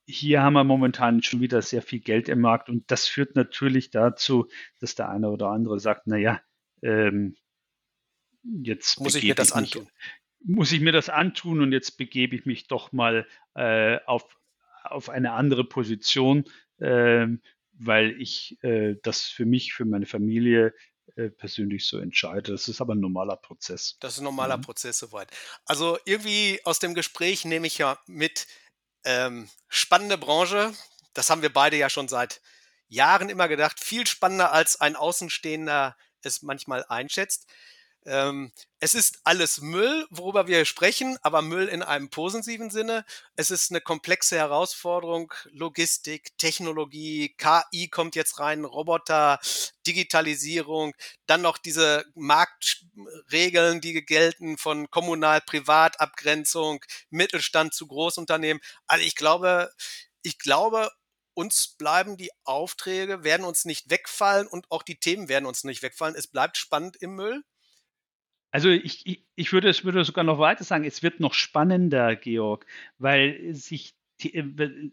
hier haben wir momentan schon wieder sehr viel Geld im Markt und das führt natürlich dazu, dass der eine oder andere sagt, na ja, ähm, jetzt muss ich mir das mich, antun. Muss ich mir das antun und jetzt begebe ich mich doch mal äh, auf auf eine andere Position, äh, weil ich äh, das für mich, für meine Familie äh, persönlich so entscheide. Das ist aber ein normaler Prozess. Das ist ein normaler mhm. Prozess soweit. Also irgendwie aus dem Gespräch nehme ich ja mit ähm, spannende Branche. Das haben wir beide ja schon seit Jahren immer gedacht. Viel spannender als ein Außenstehender es manchmal einschätzt. Ähm, es ist alles Müll, worüber wir sprechen, aber Müll in einem positiven Sinne. Es ist eine komplexe Herausforderung. Logistik, Technologie, KI kommt jetzt rein, Roboter, Digitalisierung, dann noch diese Marktregeln, die gelten von Kommunal-Privat-Abgrenzung, Mittelstand zu Großunternehmen. Also ich glaube, ich glaube, uns bleiben die Aufträge, werden uns nicht wegfallen und auch die Themen werden uns nicht wegfallen. Es bleibt spannend im Müll. Also ich, ich, ich würde, es würde sogar noch weiter sagen, es wird noch spannender, Georg, weil sich äh,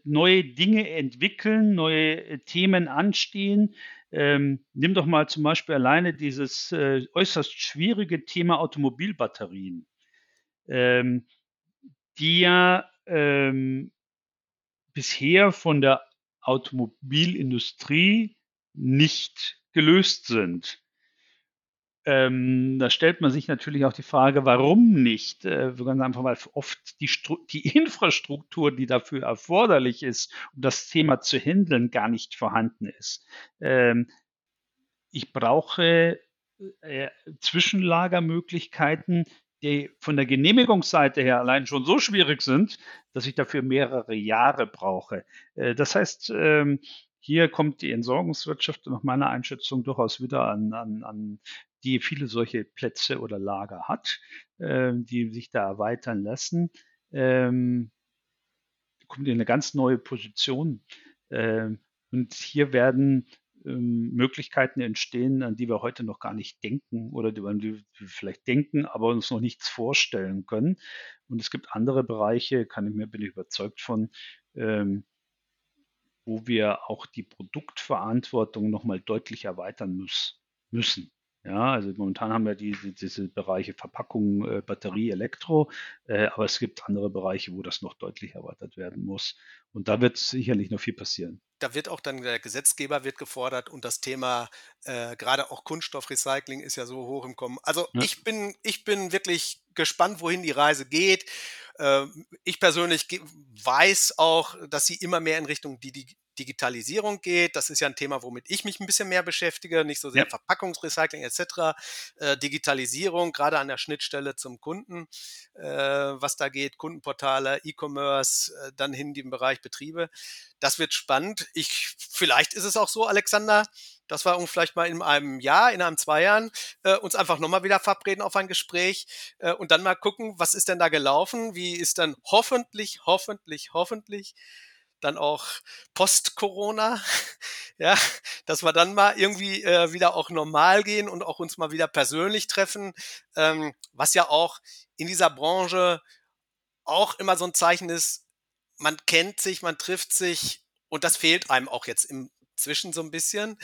neue Dinge entwickeln, neue äh, Themen anstehen. Ähm, nimm doch mal zum Beispiel alleine dieses äh, äußerst schwierige Thema Automobilbatterien, ähm, die ja ähm, bisher von der Automobilindustrie nicht gelöst sind. Ähm, da stellt man sich natürlich auch die Frage, warum nicht? Äh, ganz einfach, weil oft die, die, Infrastruktur, die dafür erforderlich ist, um das Thema zu handeln, gar nicht vorhanden ist. Ähm, ich brauche äh, Zwischenlagermöglichkeiten, die von der Genehmigungsseite her allein schon so schwierig sind, dass ich dafür mehrere Jahre brauche. Äh, das heißt, ähm, hier kommt die Entsorgungswirtschaft nach meiner Einschätzung durchaus wieder an, an, an die viele solche Plätze oder Lager hat, äh, die sich da erweitern lassen. Ähm, kommt in eine ganz neue Position. Ähm, und hier werden ähm, Möglichkeiten entstehen, an die wir heute noch gar nicht denken oder an die wir vielleicht denken, aber uns noch nichts vorstellen können. Und es gibt andere Bereiche, kann ich mir, bin ich überzeugt von, ähm, wo wir auch die Produktverantwortung nochmal deutlich erweitern müssen. Ja, also momentan haben wir diese, diese Bereiche Verpackung, äh, Batterie, Elektro, äh, aber es gibt andere Bereiche, wo das noch deutlich erweitert werden muss. Und da wird sicherlich noch viel passieren. Da wird auch dann der Gesetzgeber wird gefordert und das Thema äh, gerade auch Kunststoffrecycling ist ja so hoch im Kommen. Also ja. ich bin ich bin wirklich gespannt, wohin die Reise geht. Ähm, ich persönlich weiß auch, dass sie immer mehr in Richtung die, die Digitalisierung geht. Das ist ja ein Thema, womit ich mich ein bisschen mehr beschäftige, nicht so sehr ja. Verpackungsrecycling etc. Äh, Digitalisierung, gerade an der Schnittstelle zum Kunden, äh, was da geht, Kundenportale, E-Commerce, äh, dann hin im Bereich Betriebe. Das wird spannend. Ich, vielleicht ist es auch so, Alexander, dass wir uns vielleicht mal in einem Jahr, in einem zwei Jahren äh, uns einfach nochmal wieder verabreden auf ein Gespräch äh, und dann mal gucken, was ist denn da gelaufen, wie ist dann hoffentlich, hoffentlich, hoffentlich dann auch Post-Corona, ja, dass wir dann mal irgendwie äh, wieder auch normal gehen und auch uns mal wieder persönlich treffen, ähm, was ja auch in dieser Branche auch immer so ein Zeichen ist, man kennt sich, man trifft sich und das fehlt einem auch jetzt im zwischen so ein bisschen.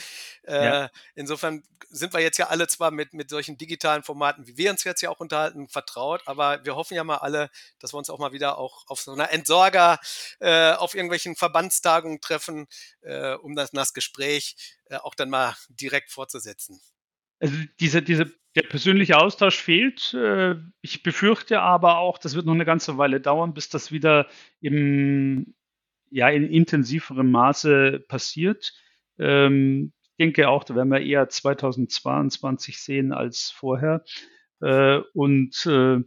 Ja. Äh, insofern sind wir jetzt ja alle zwar mit, mit solchen digitalen Formaten, wie wir uns jetzt ja auch unterhalten, vertraut, aber wir hoffen ja mal alle, dass wir uns auch mal wieder auch auf so einer Entsorger, äh, auf irgendwelchen Verbandstagungen treffen, äh, um das, das Gespräch auch dann mal direkt fortzusetzen. Also diese, diese, der persönliche Austausch fehlt. Ich befürchte aber auch, das wird noch eine ganze Weile dauern, bis das wieder im, ja, in intensiverem Maße passiert. Ähm, ich denke auch, da werden wir eher 2022 sehen als vorher. Äh, und äh,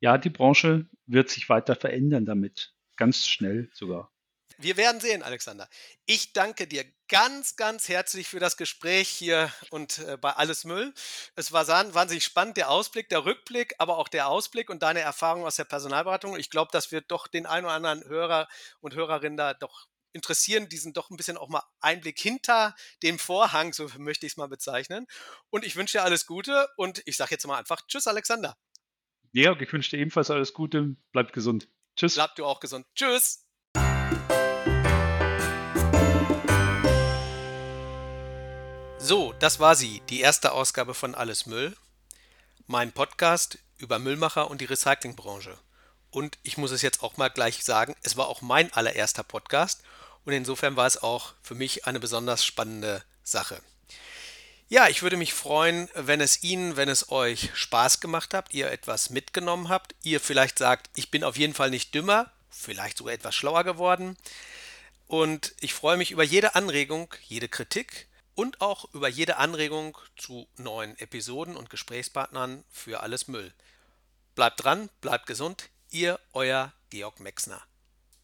ja, die Branche wird sich weiter verändern damit. Ganz schnell sogar. Wir werden sehen, Alexander. Ich danke dir ganz, ganz herzlich für das Gespräch hier und äh, bei Alles Müll. Es war wahnsinnig spannend, der Ausblick, der Rückblick, aber auch der Ausblick und deine Erfahrung aus der Personalberatung. Ich glaube, das wird doch den einen oder anderen Hörer und Hörerinnen da doch interessieren, diesen doch ein bisschen auch mal Einblick hinter dem Vorhang, so möchte ich es mal bezeichnen. Und ich wünsche dir alles Gute und ich sage jetzt mal einfach Tschüss, Alexander. Georg, ich wünsche dir ebenfalls alles Gute. Bleib gesund. Tschüss. Bleib du auch gesund. Tschüss. So, das war sie, die erste Ausgabe von Alles Müll, mein Podcast über Müllmacher und die Recyclingbranche. Und ich muss es jetzt auch mal gleich sagen, es war auch mein allererster Podcast und insofern war es auch für mich eine besonders spannende Sache. Ja, ich würde mich freuen, wenn es Ihnen, wenn es euch Spaß gemacht habt, ihr etwas mitgenommen habt, ihr vielleicht sagt, ich bin auf jeden Fall nicht dümmer, vielleicht sogar etwas schlauer geworden. Und ich freue mich über jede Anregung, jede Kritik und auch über jede Anregung zu neuen Episoden und Gesprächspartnern für alles Müll. Bleibt dran, bleibt gesund, ihr euer Georg Mexner.